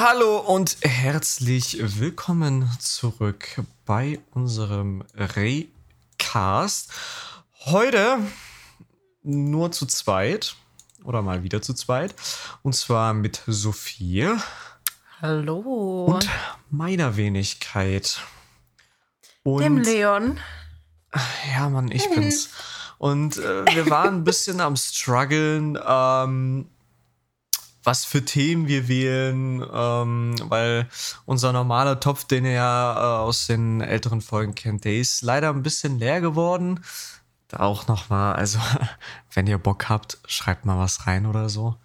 Hallo und herzlich willkommen zurück bei unserem Raycast. Heute nur zu zweit oder mal wieder zu zweit und zwar mit Sophie Hallo. und meiner Wenigkeit. Und Dem Leon. Ja, Mann, ich bin's. Und äh, wir waren ein bisschen am struggeln, ähm, was für Themen wir wählen, ähm, weil unser normaler Topf, den ihr ja äh, aus den älteren Folgen kennt, der ist leider ein bisschen leer geworden. Da auch nochmal, also wenn ihr Bock habt, schreibt mal was rein oder so.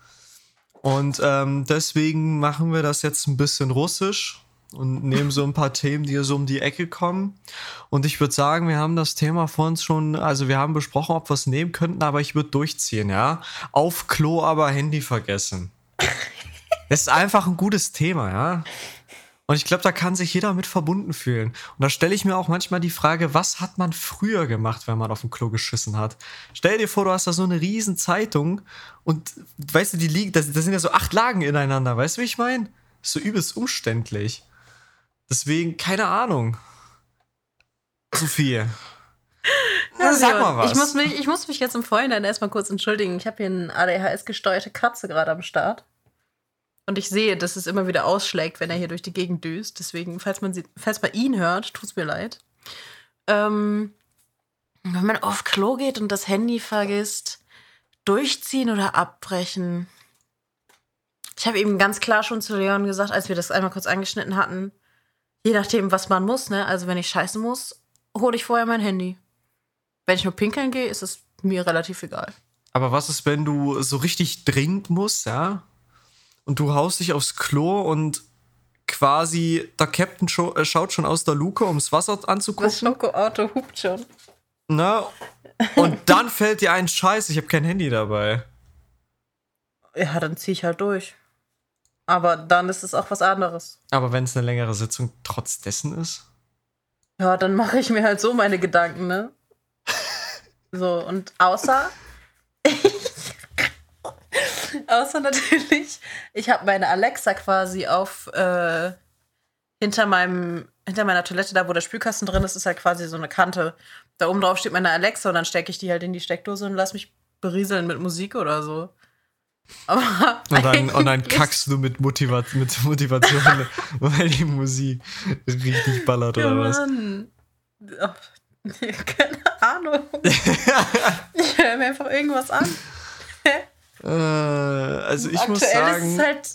Und ähm, deswegen machen wir das jetzt ein bisschen russisch und nehmen so ein paar Themen, die hier so um die Ecke kommen. Und ich würde sagen, wir haben das Thema vor uns schon, also wir haben besprochen, ob wir es nehmen könnten, aber ich würde durchziehen, ja. Auf Klo aber Handy vergessen. Das ist einfach ein gutes Thema, ja. Und ich glaube, da kann sich jeder mit verbunden fühlen. Und da stelle ich mir auch manchmal die Frage, was hat man früher gemacht, wenn man auf dem Klo geschissen hat? Stell dir vor, du hast da so eine riesen Zeitung und weißt du, die liegen, das sind ja so acht Lagen ineinander, weißt du, wie ich meine? So übelst umständlich. Deswegen, keine Ahnung. Sophie. Ja, sag mal was. Ich muss, mich, ich muss mich jetzt im Vorhinein erstmal kurz entschuldigen. Ich habe hier eine ADHS-gesteuerte Katze gerade am Start. Und ich sehe, dass es immer wieder ausschlägt, wenn er hier durch die Gegend düst. Deswegen, falls man, sie, falls man ihn hört, tut's mir leid. Ähm, wenn man auf Klo geht und das Handy vergisst, durchziehen oder abbrechen. Ich habe eben ganz klar schon zu Leon gesagt, als wir das einmal kurz angeschnitten hatten, je nachdem, was man muss, ne? Also wenn ich scheißen muss, hole ich vorher mein Handy. Wenn ich nur pinkeln gehe, ist es mir relativ egal. Aber was ist, wenn du so richtig dringend musst, ja? Und du haust dich aufs Klo und quasi der Captain scho äh, schaut schon aus der Luke, ums Wasser anzugucken. Das Schokoauto hupt schon. Ne? Und dann fällt dir ein Scheiß, ich habe kein Handy dabei. Ja, dann ziehe ich halt durch. Aber dann ist es auch was anderes. Aber wenn es eine längere Sitzung trotz dessen ist? Ja, dann mache ich mir halt so meine Gedanken, ne? So, und außer. außer natürlich, ich habe meine Alexa quasi auf. Äh, hinter meinem. Hinter meiner Toilette, da wo der Spülkasten drin ist, ist halt quasi so eine Kante. Da oben drauf steht meine Alexa und dann stecke ich die halt in die Steckdose und lass mich berieseln mit Musik oder so. Aber Und dann, und dann kackst du mit, Motiva mit Motivation, weil die Musik richtig ballert Ja, oder was? Mann. Oh, keine Ahnung. ich höre mir einfach irgendwas an. Äh, also ich Aktuell muss sagen. ist es halt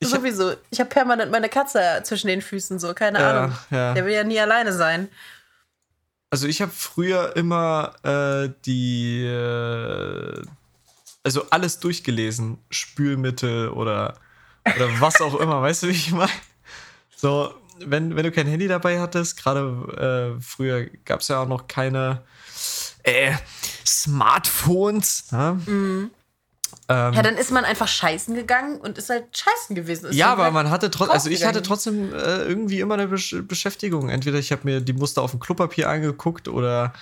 ich hab- sowieso. Ich habe permanent meine Katze zwischen den Füßen, so, keine Ja, Ahnung. ja. Der will ja nie alleine sein. Also ich habe früher immer äh, die, äh, also alles durchgelesen, Spülmittel oder, oder was auch immer, weißt du, wie ich meine? So, wenn, wenn du kein Handy dabei hattest, gerade äh, früher gab es ja auch noch keine äh, Smartphones. Ne? Ähm, Ja, dann ist man einfach scheißen gegangen und ist halt scheißen gewesen. Ist ja, aber halt man hatte trotzdem, also ich hatte trotzdem äh, irgendwie immer eine Besch Beschäftigung. Entweder ich habe mir die Muster auf dem Klopapier angeguckt oder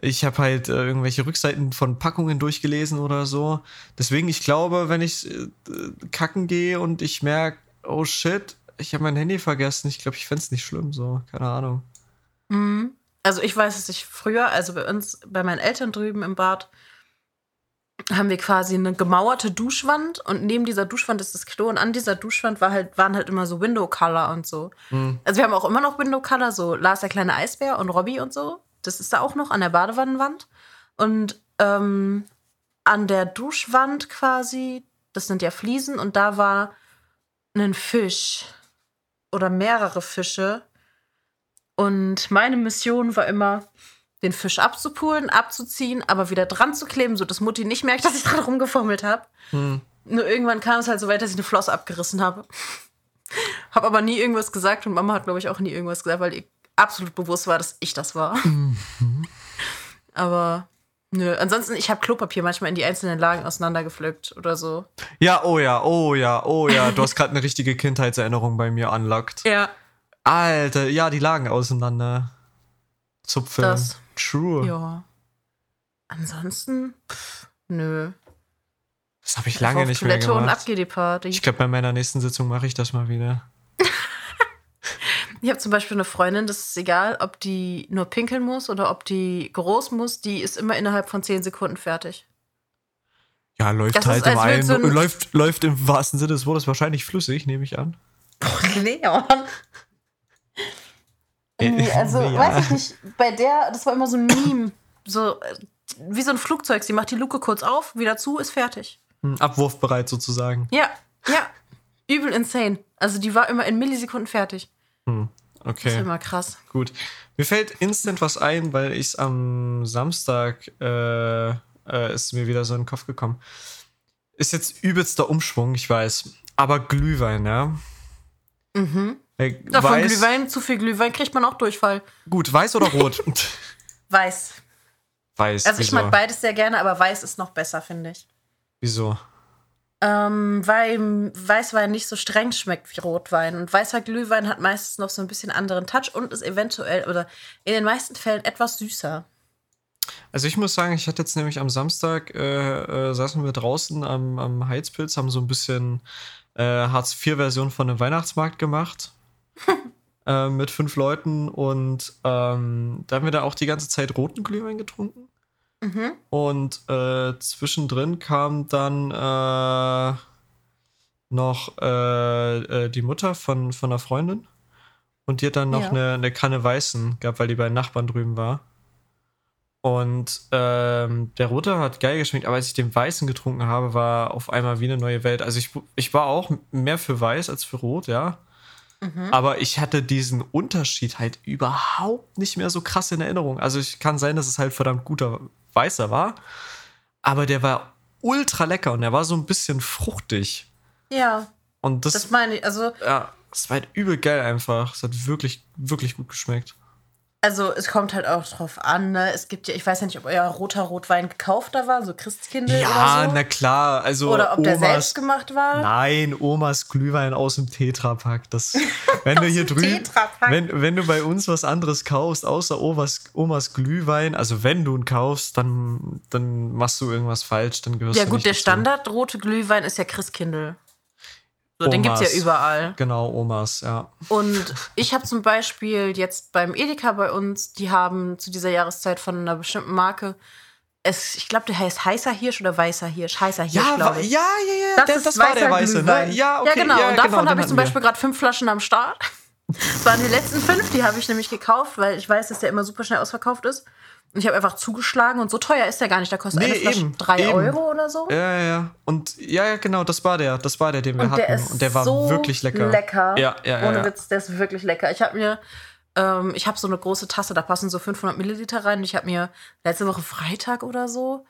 ich habe halt äh, irgendwelche Rückseiten von Packungen durchgelesen oder so. Deswegen, ich glaube, wenn ich äh, kacken gehe und ich merke, oh shit, ich habe mein Handy vergessen, ich glaube, ich fände es nicht schlimm, so, keine Ahnung. Mhm. Also ich weiß, dass ich früher, also bei uns, bei meinen Eltern drüben im Bad, haben wir quasi eine gemauerte Duschwand und neben dieser Duschwand ist das Klo und an dieser Duschwand war halt, waren halt immer so Window Color und so. Hm. Also wir haben auch immer noch Window Color, so Lars der kleine Eisbär und Robby und so. Das ist da auch noch an der Badewannenwand. Und ähm, an der Duschwand quasi, das sind ja Fliesen und da war ein Fisch oder mehrere Fische. Und meine Mission war immer, den Fisch abzupulen, abzuziehen, aber wieder dran zu kleben, sodass Mutti nicht merkt, dass ich dran rumgefummelt habe. Hm. Nur irgendwann kam es halt so weit, dass ich eine Flosse abgerissen habe. Hab aber nie irgendwas gesagt und Mama hat, glaube ich, auch nie irgendwas gesagt, weil ihr absolut bewusst war, dass ich das war. aber nö, ansonsten, ich habe Klopapier manchmal in die einzelnen Lagen auseinandergepflückt oder so. Ja, oh ja, oh ja, oh ja, du hast gerade eine richtige Kindheitserinnerung bei mir unlockt. Ja. Alter, ja, die lagen auseinander. Zupfeln. Das. True. Ja. Ansonsten, pff, nö. Das habe ich lange nicht mehr Toilette und gemacht. ab geht die Party. Ich glaube, bei meiner nächsten Sitzung mache ich das mal wieder. Ich habe zum Beispiel eine Freundin, das ist egal, ob die nur pinkeln muss oder ob die groß muss, die ist immer innerhalb von 10 Sekunden fertig. Ja, läuft Das ist, halt im einen. so ein- läuft, läuft im wahrsten Sinne des Wortes wahrscheinlich flüssig, nehme ich an. Leon. Irgendwie, also, Ja. weiß ich nicht, bei der, das war immer so ein Meme. So, äh, wie so ein Flugzeug. Sie macht die Luke kurz auf, wieder zu, ist fertig. Hm, Abwurfbereit sozusagen. Ja, ja. Übel insane. Also, die war immer in Millisekunden fertig. Hm, Das okay. ist immer krass. Gut. Mir fällt instant was ein, weil ich es am Samstag äh, äh, ist mir wieder so in den Kopf gekommen. Ist jetzt übelster Umschwung, ich weiß. Aber Glühwein, ja. Mhm. Äh, Davon weiß, Glühwein, zu viel Glühwein kriegt man auch Durchfall. Gut, weiß oder rot? Weiß. weiß. Also, ich wieso? mag beides sehr gerne, aber weiß ist noch besser, finde ich. Wieso? Ähm, weil Weißwein nicht so streng schmeckt wie Rotwein. Und weißer Glühwein hat meistens noch so ein bisschen anderen Touch und ist eventuell oder in den meisten Fällen etwas süßer. Also ich muss sagen, ich hatte jetzt nämlich am Samstag, äh, äh, saßen wir draußen am, am Heizpilz, haben so ein bisschen äh, Hartz-IV-Version von einem Weihnachtsmarkt gemacht. äh, mit fünf Leuten und ähm, da haben wir da auch die ganze Zeit roten Glühwein getrunken. Mhm. Und äh, zwischendrin kam dann äh, noch äh, äh, die Mutter von, von einer Freundin. Und die hat dann noch Ja. eine, eine Kanne Weißen gehabt, weil die bei den Nachbarn drüben war. Und ähm, der Rote hat geil geschmeckt, aber als ich den Weißen getrunken habe, war auf einmal wie eine neue Welt. Also ich, ich war auch mehr für Weiß als für Rot, ja. Mhm. Aber ich hatte diesen Unterschied halt überhaupt nicht mehr so krass in Erinnerung. Also ich kann sein, dass es halt verdammt guter Weißer war, aber der war ultra lecker und der war so ein bisschen fruchtig. Ja, Und das, das meine ich. Also, ja, das war halt übel geil einfach. Es hat wirklich, wirklich gut geschmeckt. Also es kommt halt auch drauf an. Ne? Es gibt ja, ich weiß ja nicht, ob euer roter Rotwein gekaufter war, so Christkindl Ja, oder so. na klar. Also oder ob der Omas, selbst gemacht war. Nein, Omas Glühwein aus dem Tetrapack. Das, wenn du hier drüben, wenn, wenn du bei uns was anderes kaufst, außer Omas, Omas Glühwein, also wenn du ihn kaufst, dann, dann machst du irgendwas falsch, dann gehörst Ja du gut, nicht der dazu. Standard rote Glühwein ist ja Christkindl. So, den gibt's ja Omas. überall. Genau, Omas, ja. Und ich habe zum Beispiel jetzt beim Edeka bei uns, die haben zu dieser Jahreszeit von einer bestimmten Marke, es, ich glaube, der heißt heißer Hirsch oder weißer Hirsch. Heißer Hirsch, Ja, glaube ich. ja, ja, ja, Das, der- ist das war der weiße, ne? Ja, okay, ja, genau. und davon den habe ich zum. Beispiel gerade fünf Flaschen am Start. Das waren die letzten fünf, die habe ich nämlich gekauft, weil ich weiß, dass der immer super schnell ausverkauft ist. Und ich habe einfach zugeschlagen und so teuer ist der gar nicht. Da kostet Nee, eine Flasche eben, drei eben. Euro oder so. Ja, ja, ja. Und ja, ja, genau, das war der, das war der, den wir Und hatten. der ist und der war so wirklich lecker. lecker. Ja, ja, ja. Ohne ja. Witz, der ist wirklich lecker. Ich habe mir, ähm, ich habe so eine große Tasse, da passen so 500 Milliliter rein. Und ich habe mir letzte Woche Freitag oder so,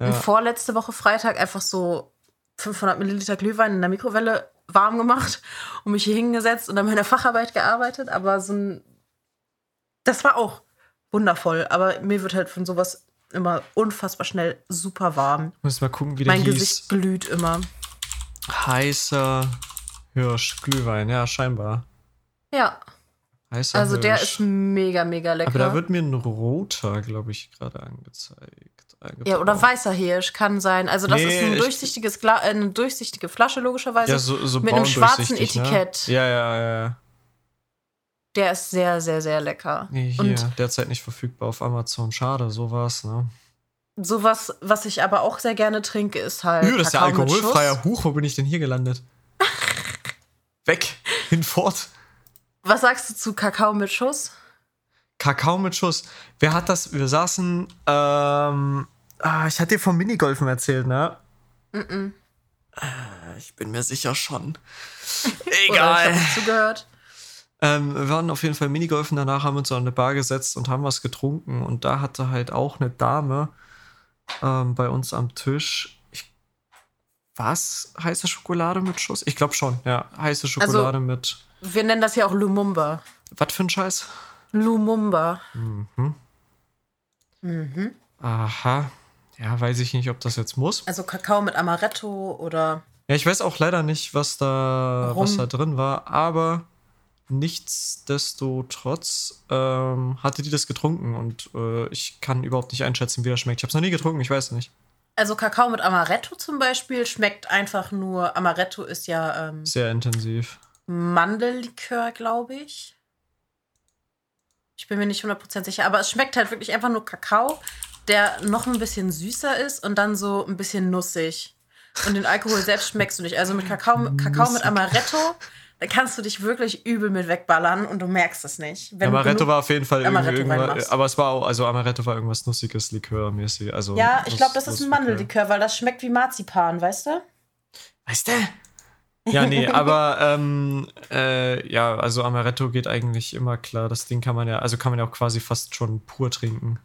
Ja. und vorletzte Woche Freitag einfach so 500 Milliliter Glühwein in der Mikrowelle warm gemacht und mich hier hingesetzt und an meiner Facharbeit gearbeitet. Aber so ein, das war auch wundervoll. Aber mir wird halt von sowas immer unfassbar schnell super warm. Muss mal gucken, wie der Mein hieß. Gesicht glüht immer. Heißer Hirsch, Glühwein, ja, scheinbar. Ja, Heißer also der Hirsch. ist mega, mega lecker. Aber da wird mir ein roter, glaube ich, gerade angezeigt. Ja, oder weißer Hirsch kann sein. Also das Nee, ist ein ich- durchsichtiges Gla äh, eine durchsichtige Flasche logischerweise. Ja, so, so mit einem schwarzen braundurchsichtig, Etikett. Ne? Ja, ja, ja. Der ist sehr, sehr, sehr lecker. Nee, hier, Und derzeit nicht verfügbar auf Amazon. Schade, sowas, ne? sowas, was ich aber auch sehr gerne trinke, ist halt. Üh, das ist ja alkoholfreier. Huch, wo bin ich denn hier gelandet? Weg, hinfort. Was sagst du zu Kakao mit Schuss? Kakao mit Schuss. Wer hat das? Wir saßen, ähm, ah, ich hatte dir vom Minigolfen erzählt, ne? Mhm. Äh, Ich bin mir sicher schon. Oder ich Egal. habe zugehört. Ähm, wir waren auf jeden Fall Minigolfen, danach haben wir uns an eine Bar gesetzt und haben was getrunken. Und da hatte halt auch eine Dame ähm, bei uns am Tisch. Ich, was? Heiße Schokolade mit Schuss? Ich glaube schon, ja. Heiße Schokolade mit. Wir nennen das ja auch Lumumba. Was für ein Scheiß? Lumumba. Mhm. Mhm. Aha. Ja, weiß ich nicht, ob das jetzt muss. Also Kakao mit Amaretto oder. Ja, ich weiß auch leider nicht, was da, Rum. was da drin war, aber nichtsdestotrotz ähm, hatte die das getrunken und äh, ich kann überhaupt nicht einschätzen, wie das schmeckt. Ich habe es noch nie getrunken, ich weiß nicht. Also Kakao mit Amaretto zum Beispiel schmeckt einfach nur. Amaretto ist ja ähm, Sehr intensiv. Mandellikör, glaube ich. Ich bin mir nicht 100% sicher, aber es schmeckt halt wirklich einfach nur Kakao, der noch ein bisschen süßer ist und dann so ein bisschen nussig. Und den Alkohol selbst schmeckst du nicht. Also mit Kakao, Kakao mit. Amaretto, kannst du dich wirklich übel mit wegballern und du merkst es nicht. Wenn Amaretto war auf jeden Fall irgendwie Amaretto irgendwas, aber es war auch, also Amaretto war irgendwas Nussiges, Likörmäßig. Also Ja, ich glaube, das ist ein. Mandellikör, weil das schmeckt wie Marzipan, weißt du? Weißt du? Ja, nee, aber ähm, äh, ja, also Amaretto geht eigentlich immer klar. Das Ding kann man ja, also kann man ja auch quasi fast schon pur trinken.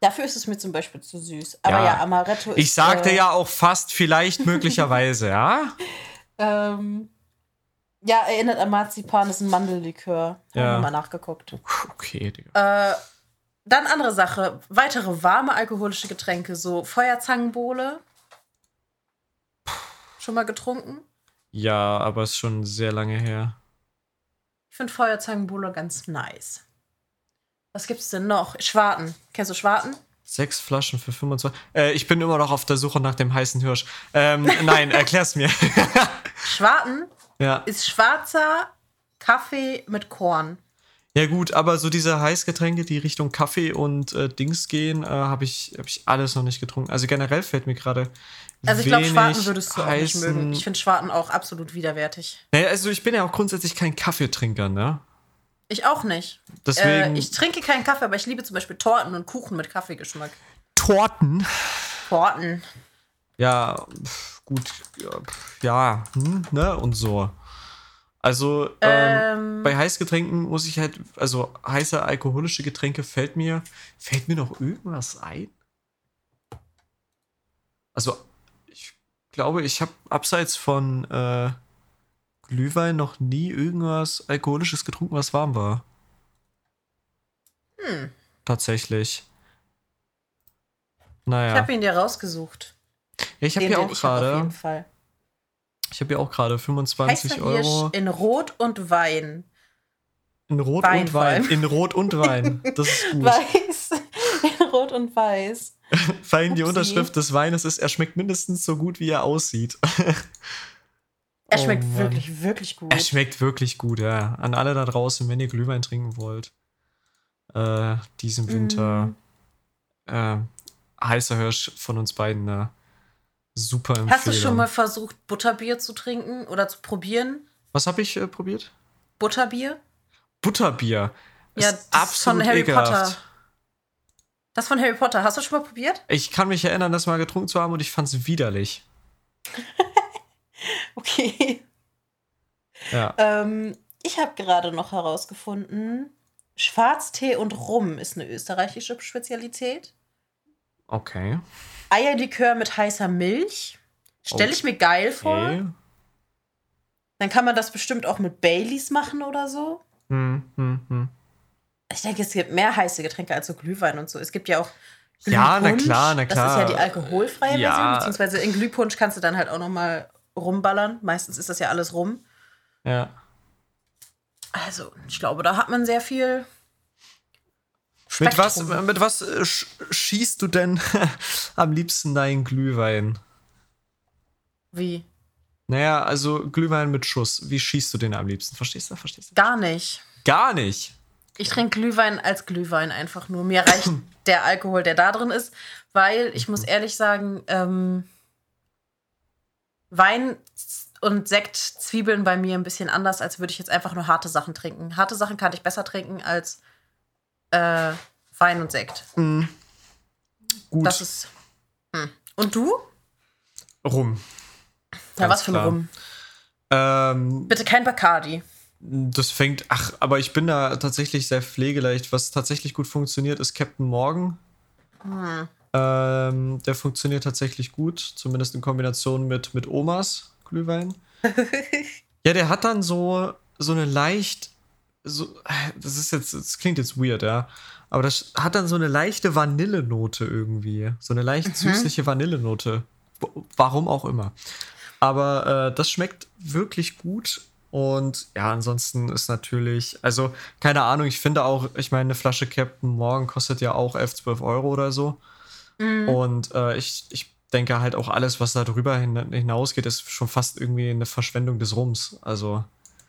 Dafür ist es mir zum Beispiel zu süß. Aber Ja. ja, Amaretto ist. Ich sagte äh, ja auch fast, vielleicht, möglicherweise, ja? Ähm, ja, erinnert an Marzipan, ist ein Mandellikör. Ja. Haben wir mal nachgeguckt. Okay, Digga. Äh, dann andere Sache. Weitere warme alkoholische Getränke, so Feuerzangenbowle. Schon mal getrunken? Ja, aber ist schon sehr lange her. Ich finde Feuerzangenbowle ganz nice. Was gibt's denn noch? Schwarten. Kennst du Schwarten? Sechs Flaschen für 25. Äh, ich bin immer noch auf der Suche nach dem heißen Hirsch. Ähm, nein, erklär's mir. Schwarten ja. ist schwarzer Kaffee mit Korn. Ja, gut, aber so diese Heißgetränke, die Richtung Kaffee und äh, Dings gehen, äh, habe ich, hab ich alles noch nicht getrunken. Also generell fällt mir gerade. Also ich glaube, Schwarten würdest du auch nicht mögen. Ich finde Schwarten auch absolut widerwärtig. Naja, also ich bin ja auch grundsätzlich kein Kaffeetrinker, ne? Ich auch nicht. Deswegen Äh, ich trinke keinen Kaffee, aber ich liebe zum Beispiel Torten und Kuchen mit Kaffeegeschmack. Torten. Torten. Ja, pf, gut, ja, hm, ne? Und so. Also, ähm, Ähm, bei Heißgetränken muss ich halt, also heiße alkoholische Getränke fällt mir, fällt mir noch irgendwas ein? Also, ich glaube, ich habe abseits von äh, Glühwein noch nie irgendwas Alkoholisches getrunken, was warm war. Hm. Tatsächlich. Ich Naja. habe ihn dir rausgesucht. Ja, ich habe hier auch hab gerade, Fall. ich habe hier auch gerade 25 Heißer Euro Hirsch in Rot und Wein. in Rot Wein und Wein. In Rot und Wein. Das ist gut. Weiß. In Rot und Weiß. Vor allem die. Unterschrift des Weines ist, er schmeckt mindestens so gut, wie er aussieht. Er Oh schmeckt Mann. wirklich, wirklich gut. Er schmeckt wirklich gut, ja. An alle da draußen, wenn ihr Glühwein trinken wollt, äh, diesen Winter, Mm. äh, heißer Hirsch von uns beiden, ne? Super Empfehlung. Hast du schon mal versucht, Butterbier zu trinken oder zu probieren? Was habe ich äh, probiert? Butterbier? Butterbier. Ja, Ist das absolut von Harry ekelhaft. Potter. Das von Harry Potter. Hast du schon mal probiert? Ich kann mich erinnern, das mal getrunken zu haben und ich fand es widerlich. Okay. Ja. Ähm, ich habe gerade noch herausgefunden, Schwarztee und Rum ist eine österreichische Spezialität. Okay. Eierlikör mit heißer Milch. Stelle ich mir geil vor. Dann kann man das bestimmt auch mit Baileys machen oder so. Hm, hm, hm. Ich denke, es gibt mehr heiße Getränke als so Glühwein und so. Es gibt ja auch Ja, na Glühpunsch. klar, na Das ist ja klar. die alkoholfreie Ja. Version, beziehungsweise in Glühpunsch kannst du dann halt auch noch mal rumballern. Meistens ist das ja alles rum. Ja. Also, ich glaube, da hat man sehr viel. Mit was, mit was äh, sch schießt du denn am liebsten deinen Glühwein? Wie? Naja, also Glühwein mit Schuss. Wie schießt du den am liebsten? Verstehst du? Verstehst du? Gar nicht. Gar nicht. Ich trinke Glühwein als Glühwein einfach nur. Mir reicht der Alkohol, der da drin ist, weil ich muss ehrlich sagen, ähm, Wein und Sekt zwiebeln bei mir ein bisschen anders, als würde ich jetzt einfach nur harte Sachen trinken. Harte Sachen kann ich besser trinken als äh, Wein und Sekt. Mhm. Gut. Das ist. Hm. Und du? Rum. Ja, was für ein. Rum. Ähm, Bitte kein Bacardi. das fängt. Ach, aber ich bin da tatsächlich sehr pflegeleicht. Was tatsächlich gut funktioniert, ist Captain Morgan. Hm. Ähm, der funktioniert tatsächlich gut, zumindest in Kombination mit, mit Omas Glühwein. Ja, der hat dann so, so eine leicht, so, das ist jetzt, das klingt jetzt weird, ja, aber das hat dann so eine leichte Vanillenote irgendwie, so eine leicht süßliche Vanillenote, warum auch immer. Aber äh, das schmeckt wirklich gut und ja, ansonsten ist natürlich, also keine Ahnung, ich finde auch, ich meine, eine Flasche Captain Morgan kostet ja auch 11, 12 Euro oder so. Mhm. Und äh, ich, ich denke halt auch alles, was da drüber hinausgeht, ist schon fast irgendwie eine Verschwendung des Rums. Also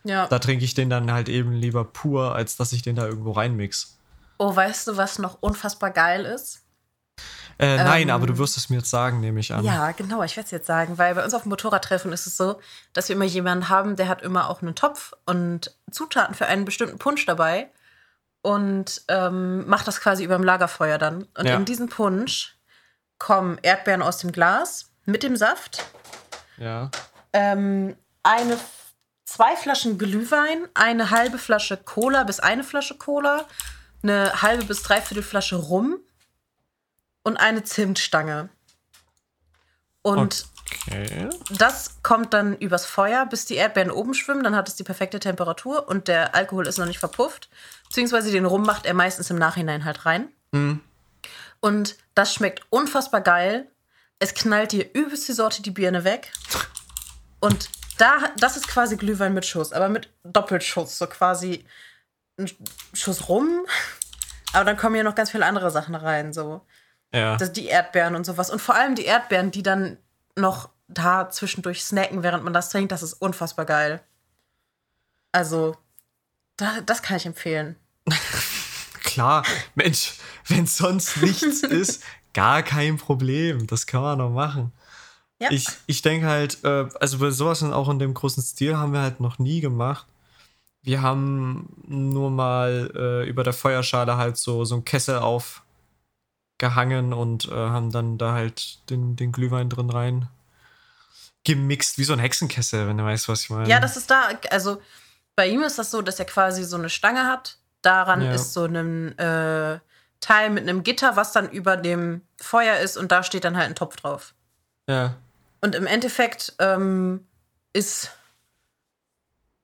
Ja. da trinke ich den dann halt eben lieber pur, als dass ich den da irgendwo reinmix. Oh, weißt du, was noch unfassbar geil ist? Äh, nein, Ähm, aber du wirst es mir jetzt sagen, nehme ich an. Ja, genau, ich werde es jetzt sagen, weil bei uns auf dem Motorradtreffen ist es so, dass wir immer jemanden haben, der hat immer auch einen Topf und Zutaten für einen bestimmten Punsch dabei und ähm, macht das quasi über dem Lagerfeuer dann. Und Ja. in diesen Punsch kommen Erdbeeren aus dem Glas mit dem Saft, Ja. ähm, eine, zwei Flaschen Glühwein, eine halbe Flasche Cola bis eine Flasche Cola, eine halbe bis dreiviertel Flasche Rum und eine Zimtstange. Und Okay. das kommt dann übers Feuer, bis die Erdbeeren oben schwimmen. Dann hat es die perfekte Temperatur und der Alkohol ist noch nicht verpufft. Beziehungsweise den Rum macht er meistens im Nachhinein halt rein. Hm. Und das schmeckt unfassbar geil. Es knallt dir übelst die Sorte die Birne weg. Und da, das ist quasi Glühwein mit Schuss, aber mit Doppelschuss. So quasi ein Schuss rum. Aber dann kommen ja noch ganz viele andere Sachen rein. So Ja. das, die Erdbeeren und sowas. Und vor allem die Erdbeeren, die dann noch da zwischendurch snacken, während man das trinkt, das ist unfassbar geil. Also, da, das kann ich empfehlen. Klar, Mensch, wenn sonst nichts ist, gar kein Problem. Das kann man doch machen. Ja. Ich, ich denke halt, äh, also bei sowas und auch in dem großen Stil haben wir halt noch nie gemacht. Wir haben nur mal äh, über der Feuerschale halt so, so einen Kessel aufgehangen und äh, haben dann da halt den, den Glühwein drin rein gemixt, wie so ein Hexenkessel, wenn du weißt, was ich meine. Ja, das ist da, also bei ihm ist das so, dass er quasi so eine Stange hat. Daran Ja. ist so ein äh, Teil mit einem Gitter, was dann über dem Feuer ist und da steht dann halt ein Topf drauf. Ja. Und im Endeffekt ähm, ist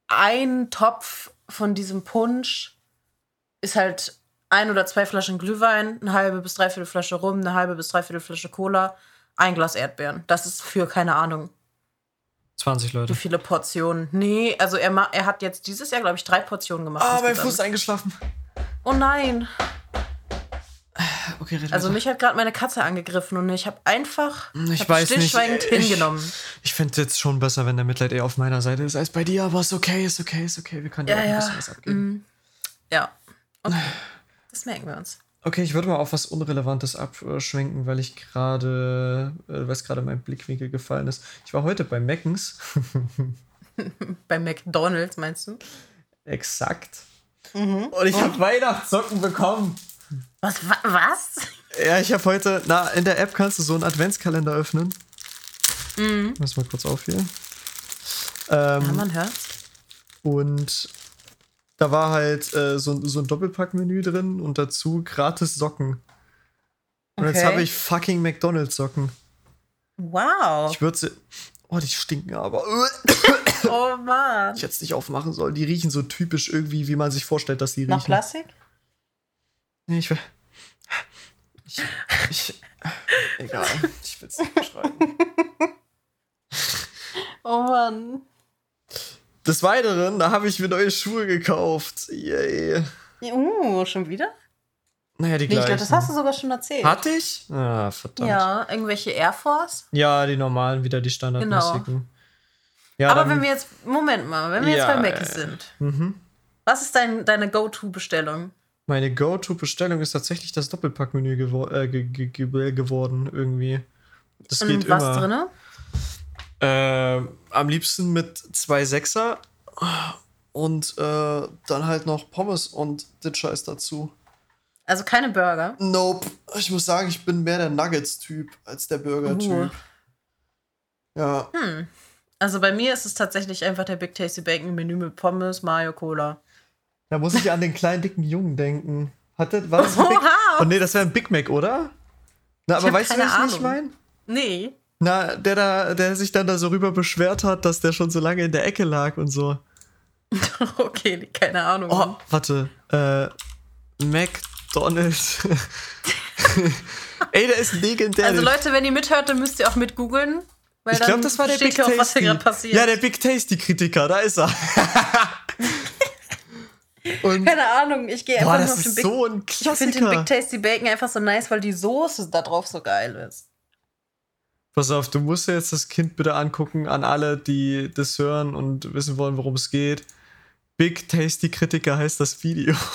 ein Topf von diesem Punsch ist halt ein oder zwei Flaschen Glühwein, eine halbe bis dreiviertel Flasche Rum, eine halbe bis dreiviertel Flasche Cola, ein Glas Erdbeeren. Das ist für keine Ahnung, 20 Leute. wie viele Portionen. Nee, also er, er hat jetzt dieses Jahr, glaube ich, drei Portionen gemacht. Ah, mein. Fuß eingeschlafen. Oh nein. Okay, red Also weiter. mich hat gerade meine Katze angegriffen und ich habe einfach Ich hab weiß nicht, stillschweigend ich- hingenommen. Ich finde es jetzt schon besser, wenn der Mitleid eher auf meiner Seite ist als bei dir, aber ist okay, ist okay, ist okay. Wir können dir Ja, auch ein ja. bisschen was abgeben. Mm. Ja. Okay. Das merken wir uns. Okay, ich würde mal auf was Unrelevantes abschwenken, weil ich gerade, äh, weil es gerade mein Blickwinkel gefallen ist. Ich war heute bei Meckens. Bei McDonalds, meinst du? Exakt. Mhm. Und ich habe Weihnachtssocken bekommen. Was? wa- Was? Ja, ich habe heute, na, in der App kannst du so einen Adventskalender öffnen. Mhm. Lass mal kurz auf hier. Ja, Ähm, man hört's. Und da war halt äh, so, so ein Doppelpackmenü drin und dazu gratis Socken. Und jetzt Okay. habe ich fucking McDonalds-Socken. Wow. Ich würde sie. Oh, die stinken aber. Oh Mann. Ich hätte es nicht aufmachen sollen. Die riechen so typisch irgendwie, wie man sich vorstellt, dass die riechen. Nach Plastik? Nee, ich will. Ich. ich egal. Ich will es nicht beschreiben. Oh Mann. Des Weiteren, da habe ich mir neue Schuhe gekauft. Yay. Uh, schon wieder? Naja, die Nee, ich glaube, das hast du sogar schon erzählt. Hatte ich? Ah, verdammt. Ja, irgendwelche Air Force. Ja, die normalen, wieder die standardmäßigen. Ja, Aber dann- wenn wir jetzt, Moment mal, wenn wir Ja, jetzt bei Mac äh, sind, Mhm. was ist dein, deine Go-To-Bestellung? Meine Go-To-Bestellung ist tatsächlich das Doppelpackmenü gewo äh, ge ge ge geworden, irgendwie. Das geht Und was immer. drinne? Äh, am liebsten mit zwei Sechser und äh, dann halt noch Pommes und den Scheiß dazu. Also keine Burger. Nope. Ich muss sagen, ich bin mehr der Nuggets-Typ als der Burger-Typ. Uh. Ja. Hm. Also bei mir ist es tatsächlich einfach der Big Tasty Bacon Menü mit Pommes, Mayo, Cola. Da muss ich an den kleinen dicken Jungen denken. Hatte, war das ein Big Oha! Oh nee, das wäre ein Big Mac, oder? Na, aber weißt du, was ich nicht Ahnung. meine? Nee. Na, der da, der sich dann da so rüber beschwert hat, dass der schon so lange in der Ecke lag und so. okay, keine Ahnung. Oh, warte. Äh, McDonald's. Ey, der ist legendär. also Leute, wenn ihr mithört, dann müsst ihr auch mit googeln. weil ich glaube, das war der Big Tasty. hier gerade passiert. Ja, der Big Tasty-Kritiker, da ist er. und keine Ahnung, ich gehe einfach boah, nur das auf den ist Big so ein Ich finde den Klassiker. Big Tasty Bacon einfach so nice, weil die Soße da drauf so geil ist. Pass auf, du musst dir jetzt das Kind bitte angucken, an alle, die das hören und wissen wollen, worum es geht. Big Tasty Kritiker heißt das Video.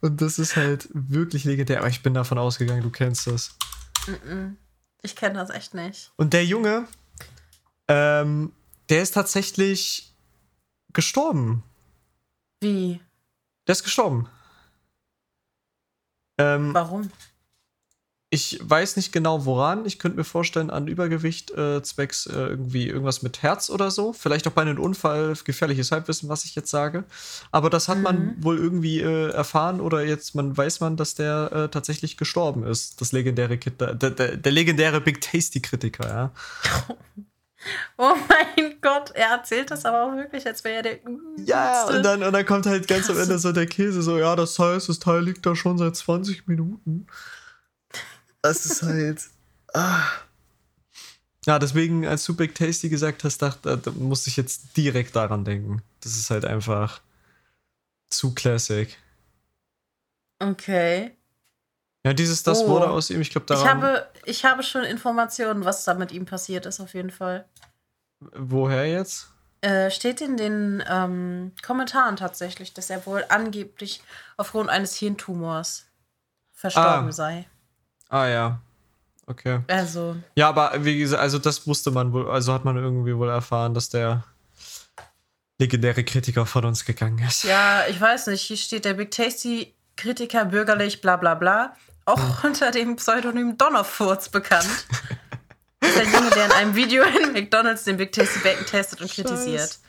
Und das ist halt wirklich legendär. Aber ich bin davon ausgegangen, du kennst das. Ich kenne das echt nicht. Und der Junge, ähm, der ist tatsächlich gestorben. Wie? Der ist gestorben. Ähm, Warum? ich weiß nicht genau woran. Ich könnte mir vorstellen, an Übergewicht äh, zwecks äh, irgendwie irgendwas mit Herz oder so. Vielleicht auch bei einem Unfall, gefährliches Halbwissen, was ich jetzt sage. Aber das hat man Mhm. wohl irgendwie äh, erfahren oder jetzt man weiß man, dass der äh, tatsächlich gestorben ist. Das legendäre Kit, der, der, der legendäre Big Tasty Kritiker, ja. Oh mein Gott, er erzählt das aber auch wirklich, als wäre er der. Ja, und dann, und dann kommt halt ganz am Krass. Ende so der Käse, so, ja, das heißt, das Teil liegt da schon seit 20 Minuten. Das ist halt. Ah. Ja, deswegen, als du Big Tasty gesagt hast, dachte, da musste ich jetzt direkt daran denken. Das ist halt einfach zu classic. Okay. Ja, dieses, das Oh. wurde aus ihm, ich glaube, Ich daran. habe, ich habe schon Informationen, was da mit ihm passiert ist, auf jeden Fall. woher jetzt? Äh, steht in den ähm, Kommentaren tatsächlich, dass er wohl angeblich aufgrund eines Hirntumors verstorben Ah. sei. Ah, ja. Okay. Also, Ja, aber wie gesagt, also das wusste man wohl, also hat man irgendwie wohl erfahren, dass der legendäre Kritiker von uns gegangen ist. ja, ich weiß nicht, hier steht der Big Tasty Kritiker bürgerlich, bla bla bla, auch unter dem Pseudonym Donnerfurz bekannt. ist ein Junge, der in einem Video in McDonalds den Big Tasty Bacon testet und kritisiert. Scheiß.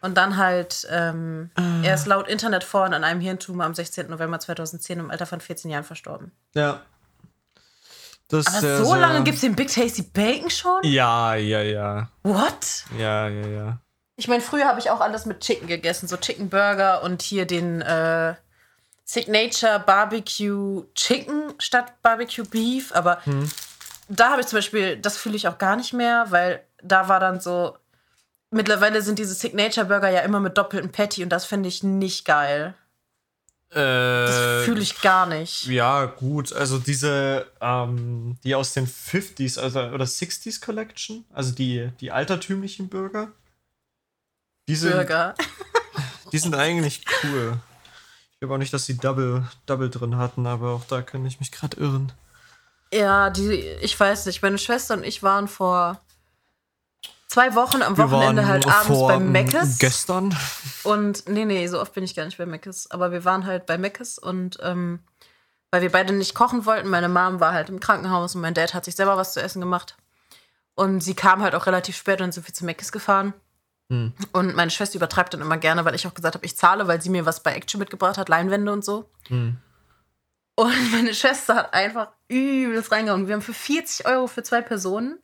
Und dann halt, ähm, er ist laut Internetforen an einem Hirntumor am 16. November 2010 im Alter von 14 Jahren verstorben. Ja. Das Aber sehr, so lange gibt es den Big Tasty Bacon schon? Ja, ja, ja. What? Ja, ja, ja. Ich meine, früher habe ich auch alles mit Chicken gegessen, so Chicken Burger und hier den äh, Signature Barbecue Chicken statt Barbecue Beef. Aber da habe ich zum Beispiel, das fühle ich auch gar nicht mehr, weil da war dann so. Mittlerweile sind diese Signature Burger ja immer mit doppeltem Patty und das finde ich nicht geil. Das Äh, fühle ich gar nicht. Ja, gut. Also diese, ähm, die aus den 50s also, oder 60s Collection, also die, die altertümlichen Burger. Die sind, Burger. die sind eigentlich cool. Ich glaube auch nicht, dass sie Double, Double drin hatten, aber auch da kann ich mich gerade irren. Ja, die, ich weiß nicht. Meine Schwester und ich waren vor zwei Wochen am Wochenende halt abends vor, bei Meckes. Gestern. Und nee, nee, so oft bin ich gar nicht bei Meckes. Aber wir waren halt bei Meckes und ähm, weil wir beide nicht kochen wollten, meine Mom war halt im Krankenhaus und mein Dad hat sich selber was zu essen gemacht. Und sie kam halt auch relativ spät und sind wir zu Meckes gefahren. Hm. Und meine Schwester übertreibt dann immer gerne, weil ich auch gesagt habe, ich zahle, weil sie mir was bei Action mitgebracht hat, Leinwände und so. Hm. Und meine Schwester hat einfach übelst reingehauen. Wir haben für 40 Euro für zwei Personen.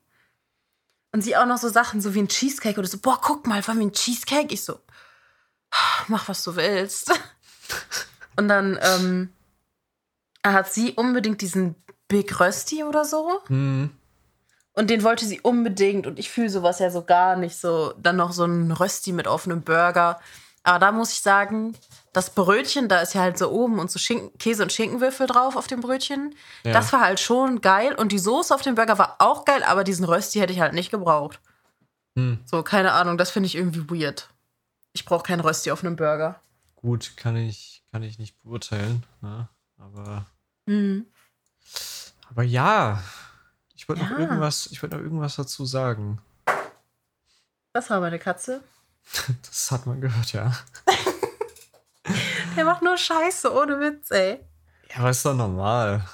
Und sie auch noch so Sachen, so wie ein Cheesecake oder so, boah, guck mal, wollen wir ein Cheesecake? Ich so, mach, was du willst. Und dann ähm, hat sie unbedingt diesen Big Rösti oder so. Hm. Und den wollte sie unbedingt. Und ich fühle sowas ja so gar nicht. So, dann noch so ein Rösti mit offenem Burger. Aber da muss ich sagen, das Brötchen, da ist ja halt so oben und so Schinken, Käse- und Schinkenwürfel drauf auf dem Brötchen. Ja. Das war halt schon geil. Und die Soße auf dem Burger war auch geil, aber diesen Rösti hätte ich halt nicht gebraucht. Hm. So, keine Ahnung, das finde ich irgendwie weird. Ich brauche keinen Rösti auf einem Burger. Gut, kann ich, kann ich nicht beurteilen. Ne? Aber, Mhm. aber ja. Ich wollte noch Ja. irgendwas, ich wollte noch irgendwas dazu sagen. Das war meine Katze. Das hat man gehört, ja. Der macht nur Scheiße, ohne Witz, ey. Ja, aber ist doch normal.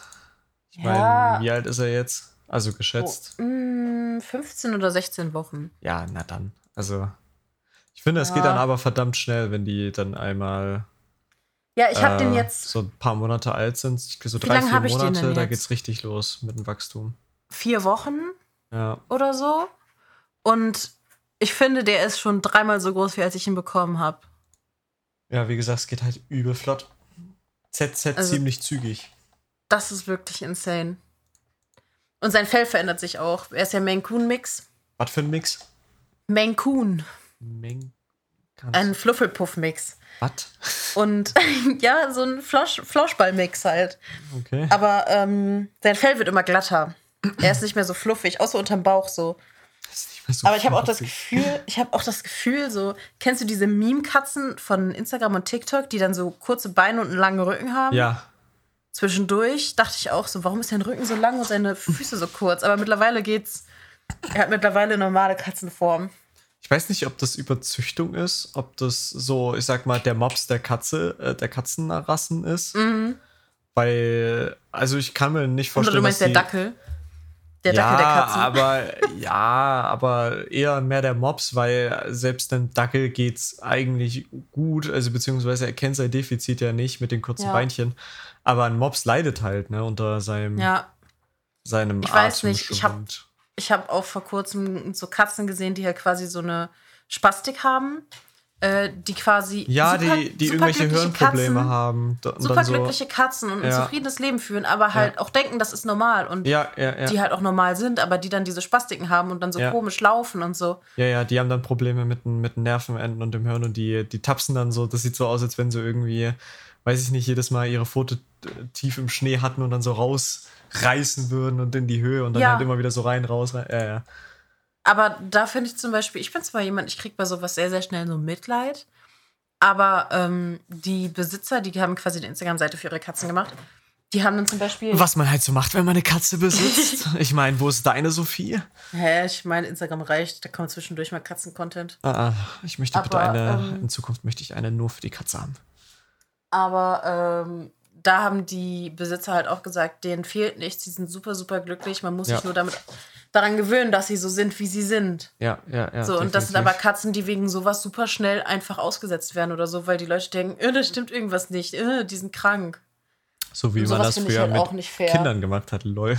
Ich meine, Ja. wie alt ist er jetzt? Also geschätzt. Oh, mm, 15 oder 16 Wochen. Ja, na dann. Also, ich finde, es Ja. geht dann aber verdammt schnell, wenn die dann einmal Ja, ich habe äh, den jetzt so ein paar Monate alt sind. So Wie drei, lange vier Monate, da jetzt? geht's richtig los mit dem Wachstum. Vier Wochen Ja. oder so. Und ich finde, der ist schon dreimal so groß, wie als ich ihn bekommen habe. Ja, wie gesagt, es geht halt übel flott. ZZ Also- ziemlich zügig. Das ist wirklich insane. Und sein Fell verändert sich auch. Er ist ja Maine Coon Mix. Was für ein Mix? Coon. Meng. Ein Fluffelpuff Mix. Was? Und ja, so ein Flosch, Flauschball Mix halt. Okay. Aber ähm, sein Fell wird immer glatter. Er ist nicht mehr so fluffig, außer unterm Bauch so. So Aber ich habe auch das Gefühl, ich habe auch das Gefühl, so, kennst du diese Meme-Katzen von Instagram und TikTok, die dann so kurze Beine und einen langen Rücken haben? Ja. Zwischendurch dachte ich auch so, warum ist sein Rücken so lang und seine Füße so kurz? Aber mittlerweile geht's. Er hat mittlerweile normale Katzenform. Ich weiß nicht, ob das Überzüchtung ist, ob das so, ich sag mal, der Mops der Katze, äh, der Katzenrassen ist. Mhm. Weil, also ich kann mir nicht Oder vorstellen, du meinst der Dackel? Der ja, Dackel der Katzen. aber ja, aber eher mehr der Mops, weil selbst dem Dackel geht's eigentlich gut, also beziehungsweise er kennt sein Defizit ja nicht mit den kurzen Ja. Beinchen. Aber ein Mops leidet halt, ne, unter seinem, ja, seinem Ich weiß nicht, ich hab- Atemschwund. ich habe auch vor kurzem so Katzen gesehen, die halt quasi so eine Spastik haben. Äh, die quasi. Ja, super- die, die irgendwelche glückliche Hirnprobleme Katzen, haben. Da- und Super dann so, glückliche Katzen und ein Ja. zufriedenes Leben führen, aber halt auch denken, das ist normal. Und Ja, ja, ja. die halt auch normal sind, aber die dann diese Spastiken haben und dann so Ja. komisch laufen und so. Ja, ja, die haben dann Probleme mit, mit den Nervenenden und dem Hirn und die, die tapsen dann so. Das sieht so aus, als wenn sie irgendwie, weiß ich nicht, jedes Mal ihre Pfote tief im Schnee hatten und dann so rausreißen würden und in die Höhe und dann Ja. halt immer wieder so rein, raus, rein. Ja, ja. Aber da finde ich zum Beispiel, ich bin zwar jemand, ich kriege bei sowas sehr, sehr schnell so Mitleid, aber ähm, die Besitzer, die haben quasi eine Instagram-Seite für ihre Katzen gemacht, die haben dann zum Beispiel. Was man halt so macht, wenn man eine Katze besitzt. ich meine, wo ist deine Sophie? Hä, ich meine, Instagram reicht, da kommt zwischendurch mal Katzen-Content. Ah, ah, ich möchte bitte Aber, eine, ähm, in Zukunft möchte ich eine nur für die Katze haben. Aber ähm, da haben die Besitzer halt auch gesagt, denen fehlt nichts, die sind super, super glücklich. Man muss Ja. sich nur damit daran gewöhnen, dass sie so sind, wie sie sind. Ja, ja, ja. So, und das sind aber Katzen, die wegen sowas super schnell einfach ausgesetzt werden oder so, weil die Leute denken, äh, da stimmt irgendwas nicht, äh, die sind krank. So wie Und man das früher halt mit auch. Kindern gemacht hat, lol.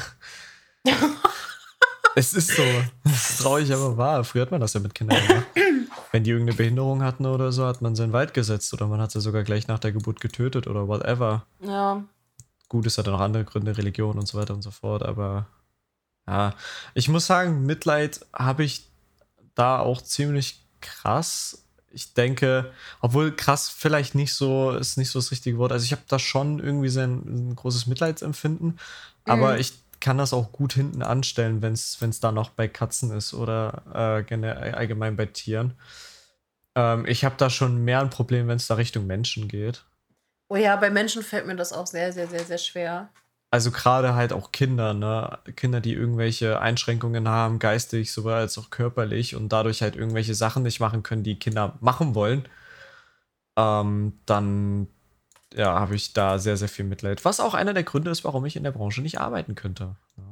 es ist so. Das ist traurig, aber wahr. Früher hat man das ja mit Kindern gemacht. Wenn die irgendeine Behinderung hatten oder so, hat man sie in den Wald gesetzt oder man hat sie sogar gleich nach der Geburt getötet oder whatever. Ja. Gut, es hat ja noch andere Gründe, Religion und so weiter und so fort, aber ja, ich muss sagen, Mitleid habe ich da auch ziemlich krass. Ich denke, obwohl krass vielleicht nicht so ist nicht so das richtige Wort. Also ich habe da schon irgendwie so ein, ein großes Mitleidsempfinden, aber Mhm. ich kann das auch gut hinten anstellen, wenn es da noch bei Katzen ist oder äh, allgemein bei Tieren. Ähm, ich habe da schon mehr ein Problem, wenn es da Richtung Menschen geht. Oh ja, bei Menschen fällt mir das auch sehr, sehr, sehr, sehr schwer. Also gerade halt auch Kinder, ne? Kinder, die irgendwelche Einschränkungen haben, geistig sowohl als auch körperlich und dadurch halt irgendwelche Sachen nicht machen können, die Kinder machen wollen, ähm, dann ja, habe ich da sehr, sehr viel Mitleid. Was auch einer der Gründe ist, warum ich in der Branche nicht arbeiten könnte. Ja.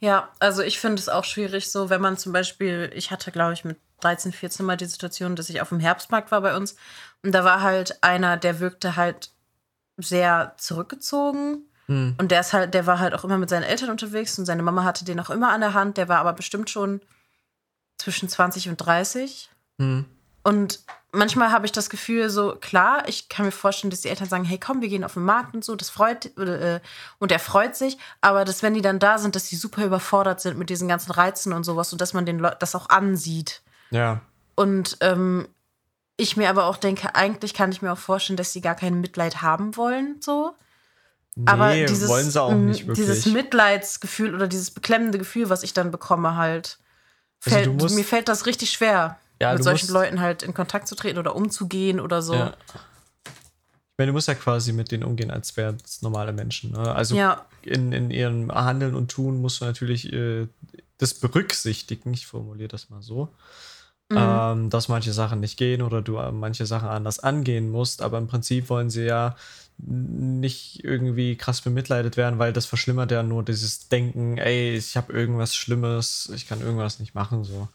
Ja, also ich finde es auch schwierig so, wenn man zum Beispiel, ich hatte, glaube ich, mit 13, 14 mal die Situation, dass ich auf dem Herbstmarkt war bei uns und da war halt einer, der wirkte halt sehr zurückgezogen Hm. und der ist halt, der war halt auch immer mit seinen Eltern unterwegs und seine Mama hatte den auch immer an der Hand, der war aber bestimmt schon zwischen 20 und 30 Hm. und manchmal habe ich das Gefühl, so klar, ich kann mir vorstellen, dass die Eltern sagen, hey, komm, wir gehen auf den Markt und so, das freut äh, und er freut sich, aber dass wenn die dann da sind, dass die super überfordert sind mit diesen ganzen Reizen und sowas und dass man den Leu das auch ansieht. Ja. Und ähm, ich mir aber auch denke, eigentlich kann ich mir auch vorstellen, dass sie gar kein Mitleid haben wollen, so. Nee, Aber dieses, wollen sie auch nicht wirklich. dieses Mitleidsgefühl oder dieses beklemmende Gefühl, was ich dann bekomme, halt, Also fällt, musst- mir fällt das richtig schwer, Ja, mit solchen musst- Leuten halt in Kontakt zu treten oder umzugehen oder so. Ja. Ich meine, du musst ja quasi mit denen umgehen, als wären es normale Menschen. Ne? Also Ja. in, in ihrem Handeln und Tun musst du natürlich äh, das berücksichtigen, ich formuliere das mal so, Mhm. ähm, dass manche Sachen nicht gehen oder du äh, manche Sachen anders angehen musst, aber im Prinzip wollen sie ja nicht irgendwie krass bemitleidet werden, weil das verschlimmert ja nur dieses Denken, ey, ich habe irgendwas Schlimmes, ich kann irgendwas nicht machen, so.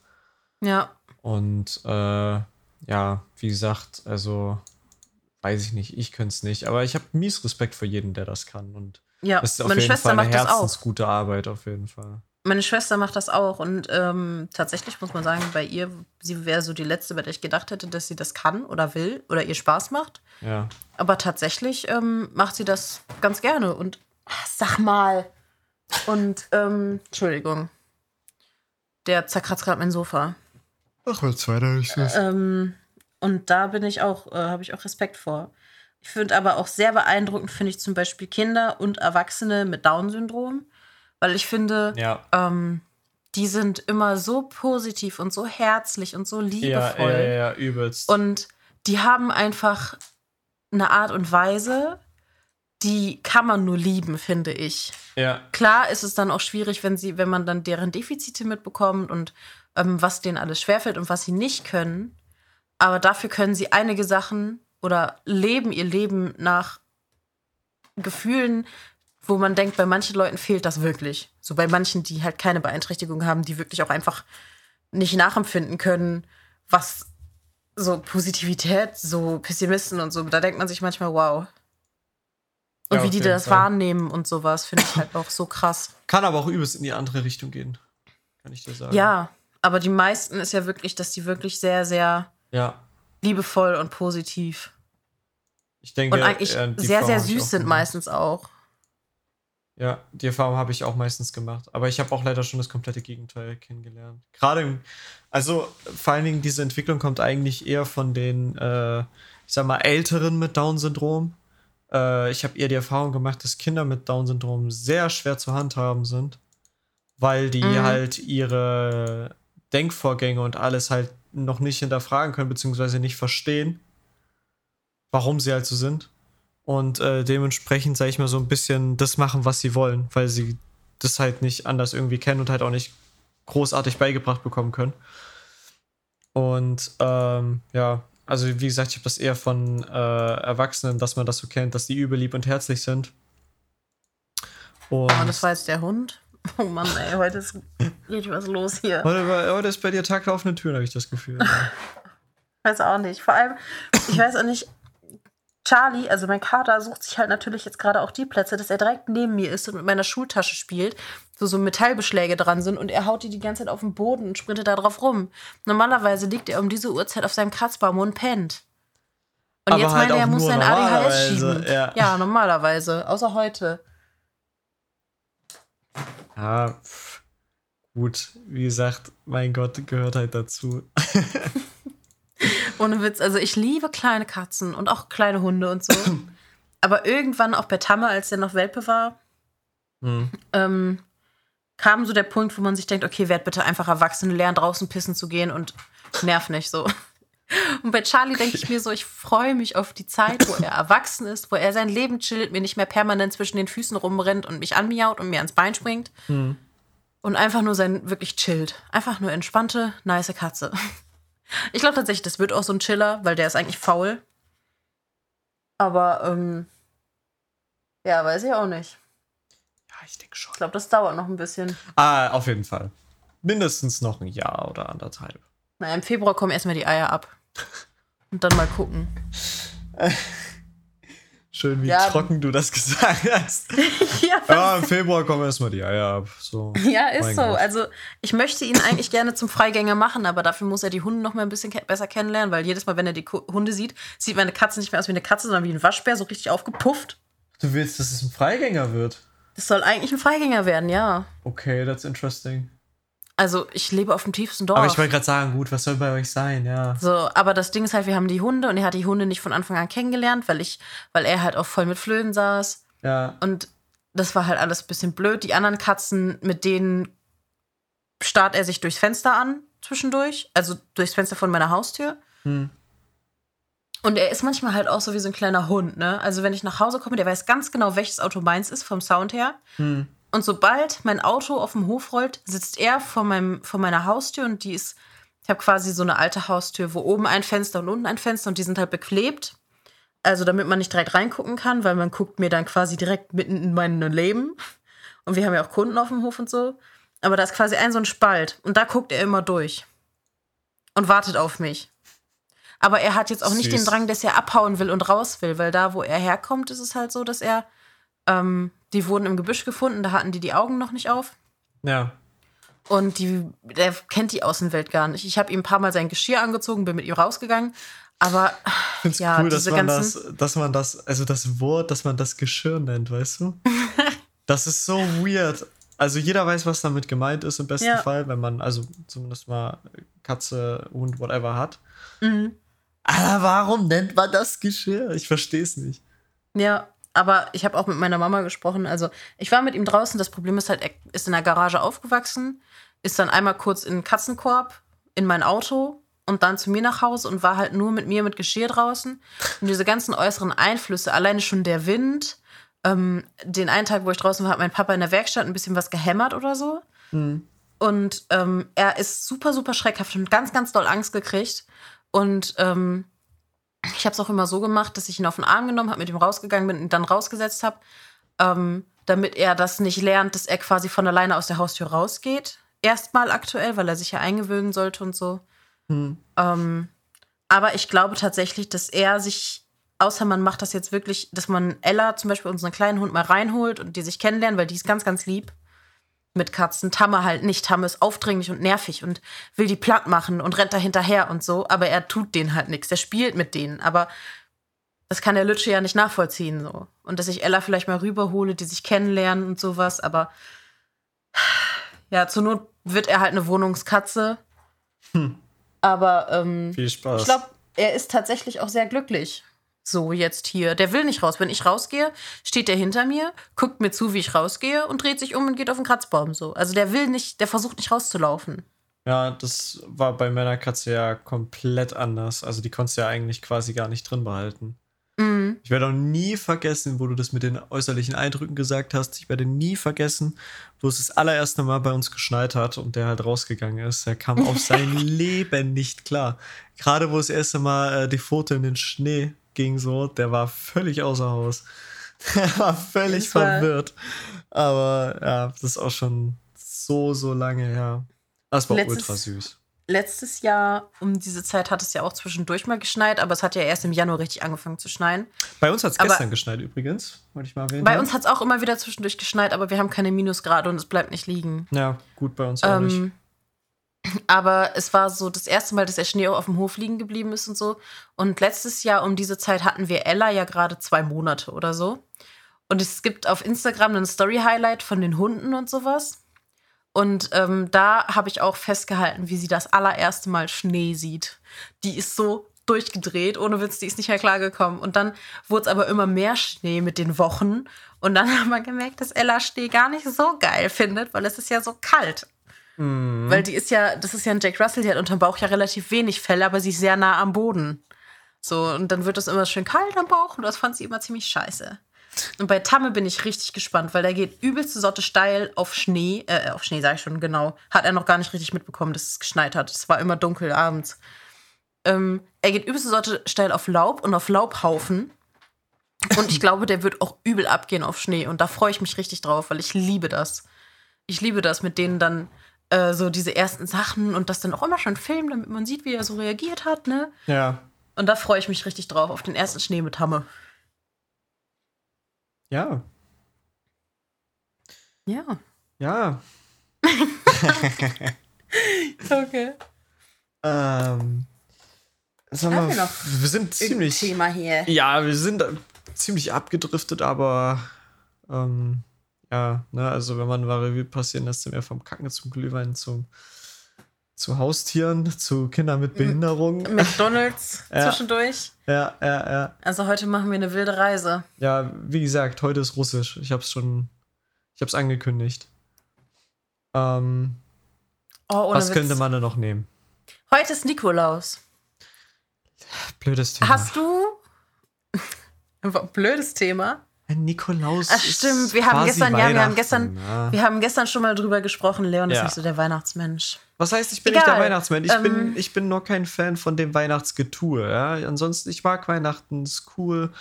Ja. Und äh, ja, wie gesagt, also weiß ich nicht, ich könnte es nicht, aber ich habe mies Respekt vor jedem, der das kann. Und Ja, es ist auf meine jeden Schwester Fall eine macht das auch. herzensgute Arbeit, auf jeden Fall. Meine Schwester macht das auch und ähm, tatsächlich muss man sagen, bei ihr, sie wäre so die letzte, bei der ich gedacht hätte, dass sie das kann oder will oder ihr Spaß macht. Ja. Aber tatsächlich ähm, macht sie das ganz gerne und ach, sag mal. Und ähm, Entschuldigung, der zerkratzt gerade mein Sofa. Ach, was weiter ist das? Ähm, und da bin ich auch, äh, habe ich auch Respekt vor. Ich finde aber auch sehr beeindruckend, finde ich zum Beispiel Kinder und Erwachsene mit Down-Syndrom, Weil ich finde, Ja. ähm, die sind immer so positiv und so herzlich und so liebevoll. ja, ja, ja, übelst. Und die haben einfach eine Art und Weise, die kann man nur lieben, finde ich. ja, Klar ist es dann auch schwierig, wenn sie, wenn man dann deren Defizite mitbekommt und ähm, was denen alles schwerfällt und was sie nicht können. Aber dafür können sie einige Sachen oder leben ihr Leben nach Gefühlen, wo man denkt, bei manchen Leuten fehlt das wirklich. So bei manchen, die halt keine Beeinträchtigung haben, die wirklich auch einfach nicht nachempfinden können, was so Positivität, so Pessimisten und so, da denkt man sich manchmal, wow. Und Ja, wie die das Fall. wahrnehmen und sowas, finde ich halt auch so krass. Kann aber auch übelst in die andere Richtung gehen. Kann ich dir sagen. Ja, aber die meisten ist ja wirklich, dass die wirklich sehr, sehr Ja. liebevoll und positiv Ich denke, und eigentlich äh, sehr, Erfahrung sehr süß sind meistens auch. Ja, die Erfahrung habe ich auch meistens gemacht. Aber ich habe auch leider schon das komplette Gegenteil kennengelernt. Gerade, im- also vor allen Dingen diese Entwicklung kommt eigentlich eher von den, äh, ich sag mal, Älteren mit Down-Syndrom. Äh, ich habe eher die Erfahrung gemacht, dass Kinder mit Down-Syndrom sehr schwer zu handhaben sind, weil die Mhm. halt ihre Denkvorgänge und alles halt noch nicht hinterfragen können, beziehungsweise nicht verstehen, warum sie halt so sind und äh, dementsprechend, sag ich mal, so ein bisschen das machen, was sie wollen, weil sie das halt nicht anders irgendwie kennen und halt auch nicht großartig beigebracht bekommen können. Und ähm, ja, also wie gesagt, ich habe das eher von äh, Erwachsenen, dass man das so kennt, dass die übellieb und herzlich sind. Und Oh, das war jetzt der Hund. Oh Mann, ey, heute ist richtig was los hier. heute, heute ist bei dir Tag der offenen Türen, habe ich das Gefühl. Weiß auch nicht. Vor allem, ich weiß auch nicht, Charlie, also mein Kater, sucht sich halt natürlich jetzt gerade auch die Plätze, dass er direkt neben mir ist und mit meiner Schultasche spielt, wo so Metallbeschläge dran sind und er haut die die ganze Zeit auf den Boden und sprintet da drauf rum. Normalerweise liegt er um diese Uhrzeit auf seinem Kratzbaum und pennt. Und Aber jetzt halt meint er, er muss sein ADHS schieben. ja. ja, normalerweise. Außer heute. Ja, pff, gut, wie gesagt, mein Gott, gehört halt dazu. Ohne Witz. Also ich liebe kleine Katzen und auch kleine Hunde und so. Aber irgendwann auch bei Tamme, als der noch Welpe war, Hm. ähm, kam so der Punkt, wo man sich denkt, okay, werd bitte einfach Erwachsene lernen, draußen pissen zu gehen und nerv nicht so. Und bei Charlie denke ich mir so, ich freue mich auf die Zeit, wo er erwachsen ist, wo er sein Leben chillt, mir nicht mehr permanent zwischen den Füßen rumrennt und mich anmiaut und mir ans Bein springt. Hm. Und einfach nur sein, wirklich chillt. Einfach nur entspannte, nice Katze. Ich glaube tatsächlich, das wird auch so ein Chiller, weil der ist eigentlich faul. Aber, ähm, ja, weiß ich auch nicht. Ja, ich denke schon. Ich glaube, das dauert noch ein bisschen. Ah, auf jeden Fall. Mindestens noch ein Jahr oder anderthalb. Na, im Februar kommen erstmal die Eier ab. Und dann mal gucken. Schön, wie Ja. trocken du das gesagt hast. ja, Ja, im Februar kommen erstmal die Eier ab. So. ja, ist Mein so. Gott. Also, ich möchte ihn eigentlich gerne zum Freigänger machen, aber dafür muss er die Hunde noch mal ein bisschen ke besser kennenlernen, weil jedes Mal, wenn er die Ku- Hunde sieht, sieht meine Katze nicht mehr aus wie eine Katze, sondern wie ein Waschbär, so richtig aufgepufft. Du willst, dass es ein Freigänger wird? Das soll eigentlich ein Freigänger werden, ja. Okay, that's interesting. Also, ich lebe auf dem tiefsten Dorf. Aber ich wollte gerade sagen, gut, was soll bei euch sein, ja. So, aber das Ding ist halt, wir haben die Hunde und er hat die Hunde nicht von Anfang an kennengelernt, weil ich, weil er halt auch voll mit Flöhen saß. Ja. Und das war halt alles ein bisschen blöd. Die anderen Katzen, mit denen starrt er sich durchs Fenster an zwischendurch, also durchs Fenster von meiner Haustür. Hm. Und er ist manchmal halt auch so wie so ein kleiner Hund, ne? Also wenn ich nach Hause komme, der weiß ganz genau, welches Auto meins ist vom Sound her. Hm. Und sobald mein Auto auf dem Hof rollt, sitzt er vor, meinem, vor meiner Haustür und die ist, ich habe quasi so eine alte Haustür, wo oben ein Fenster und unten ein Fenster und die sind halt beklebt. Also damit man nicht direkt reingucken kann, weil man guckt mir dann quasi direkt mitten in mein Leben. Und wir haben ja auch Kunden auf dem Hof und so. Aber da ist quasi ein so ein Spalt und da guckt er immer durch und wartet auf mich. Aber er hat jetzt auch nicht Süß. den Drang, dass er abhauen will und raus will, weil da, wo er herkommt, ist es halt so, dass er, ähm, die wurden im Gebüsch gefunden, da hatten die die Augen noch nicht auf. Ja. Und die, der kennt die Außenwelt gar nicht. Ich habe ihm ein paar Mal sein Geschirr angezogen, bin mit ihm rausgegangen. Aber Ich Ja, cool, dass man das, dass man das, also das Wort, dass man das Geschirr nennt, weißt du? das ist so weird. Also jeder weiß, was damit gemeint ist im besten Ja. Fall, wenn man also zumindest mal Katze, Hund, whatever hat. mhm. Aber warum nennt man das Geschirr? Ich verstehe es nicht. ja, Aber ich habe auch mit meiner Mama gesprochen. Also ich war mit ihm draußen. Das Problem ist halt, er ist in der Garage aufgewachsen, ist dann einmal kurz in den Katzenkorb, in mein Auto und dann zu mir nach Hause und war halt nur mit mir mit Geschirr draußen. Und diese ganzen äußeren Einflüsse, alleine schon der Wind. Ähm, den einen Tag, wo ich draußen war, hat mein Papa in der Werkstatt ein bisschen was gehämmert oder so. Mhm. Und ähm, er ist super, super schreckhaft und ganz, ganz doll Angst gekriegt. Und ähm, ich habe es auch immer so gemacht, dass ich ihn auf den Arm genommen habe, mit ihm rausgegangen bin und dann rausgesetzt habe, ähm, damit er das nicht lernt, dass er quasi von alleine aus der Haustür rausgeht. Erstmal aktuell, weil er sich ja eingewöhnen sollte und so. Hm. Ähm, aber ich glaube tatsächlich, dass er sich, außer man macht das jetzt wirklich, dass man Ella zum Beispiel unseren kleinen Hund mal reinholt und die sich kennenlernen, weil die ist ganz, ganz lieb mit Katzen. Tamme halt nicht. Tamme ist aufdringlich und nervig und will die platt machen und rennt da hinterher und so, aber er tut denen halt nichts. Er spielt mit denen, aber das kann der Lütsche ja nicht nachvollziehen so. Und dass ich Ella vielleicht mal rüberhole, die sich kennenlernen und sowas, aber ja, zur Not wird er halt eine Wohnungskatze. Hm. Aber ähm, Viel Spaß. ich glaube, er ist tatsächlich auch sehr glücklich. So, jetzt hier. Der will nicht raus. Wenn ich rausgehe, steht der hinter mir, guckt mir zu, wie ich rausgehe und dreht sich um und geht auf den Kratzbaum. So. Also der will nicht, der versucht nicht rauszulaufen. Ja, das war bei meiner Katze ja komplett anders. Also die konntest du ja eigentlich quasi gar nicht drin behalten. Mhm. Ich werde auch nie vergessen, wo du das mit den äußerlichen Eindrücken gesagt hast. Ich werde nie vergessen, wo es das allererste Mal bei uns geschneit hat und der halt rausgegangen ist. Er kam auf sein Leben nicht klar. Gerade wo das erste Mal äh, die Pfote in den Schnee ging so, der war völlig außer Haus. Der war völlig Das war- verwirrt. Aber ja, das ist auch schon so, so lange her. Das war Letztes- ultra süß. Letztes Jahr um diese Zeit hat es ja auch zwischendurch mal geschneit, aber es hat ja erst im Januar richtig angefangen zu schneien. Bei uns hat es gestern geschneit übrigens, wollte ich mal erwähnen. Bei uns hat es auch immer wieder zwischendurch geschneit, aber wir haben keine Minusgrade und es bleibt nicht liegen. Ja, gut, bei uns auch nicht. Aber es war so das erste Mal, dass der Schnee auch auf dem Hof liegen geblieben ist und so. Und letztes Jahr um diese Zeit hatten wir Ella ja gerade zwei Monate oder so. Und es gibt auf Instagram einen Story-Highlight von den Hunden und sowas. Und ähm, da habe ich auch festgehalten, wie sie das allererste Mal Schnee sieht. Die ist so durchgedreht, ohne Witz, die ist nicht mehr klargekommen. Und dann wurde es aber immer mehr Schnee mit den Wochen. Und dann haben wir gemerkt, dass Ella Schnee gar nicht so geil findet, weil es ist ja so kalt. Mhm. Weil die ist ja, das ist ja ein Jack Russell, die hat unterm Bauch ja relativ wenig Fell, aber sie ist sehr nah am Boden. So, und dann wird es immer schön kalt am Bauch und das fand sie immer ziemlich scheiße. Und bei Tamme bin ich richtig gespannt, weil der geht übelste Sorte steil auf Schnee, äh, auf Schnee sage ich schon, genau. Hat er noch gar nicht richtig mitbekommen, dass es geschneit hat. Es war immer dunkel abends. Ähm, er geht übelste Sorte steil auf Laub und auf Laubhaufen. Und ich glaube, der wird auch übel abgehen auf Schnee. Und da freue ich mich richtig drauf, weil ich liebe das. Ich liebe das, mit denen dann äh, so diese ersten Sachen und das dann auch immer schon filmen, damit man sieht, wie er so reagiert hat, ne? Ja. Und da freue ich mich richtig drauf, auf den ersten Schnee mit Hamme. Ja. Ja. Ja. Okay. Ähm. Sag Haben mal, wir noch wir sind ziemlich. Thema hier. Ja, wir sind ziemlich abgedriftet, aber ähm, ja, ne, also wenn man mal Revue passieren lässt, sind wir vom Kacken zum Glühwein zum zu Haustieren, zu Kindern mit Behinderung. McDonalds Ja. zwischendurch. Ja, ja, ja. Also heute machen wir eine wilde Reise. Ja, wie gesagt, heute ist Russisch. Ich hab's schon, ich hab's angekündigt. Ähm, Oh, was Witz. könnte man da noch nehmen? Heute ist Nikolaus. Blödes Thema. Hast du. Blödes Thema. Ein Nikolaus. Ach, ist stimmt. Wir haben gestern, ja, wir haben gestern, ja. wir haben gestern schon mal drüber gesprochen. Leon ist Ja. nicht so der Weihnachtsmensch. Was heißt, ich bin Egal. nicht der Weihnachtsmann? Ich, Ähm, bin, ich bin nur kein Fan von dem Weihnachtsgetue. Ja? Ansonsten, ich mag Weihnachten, ist cool,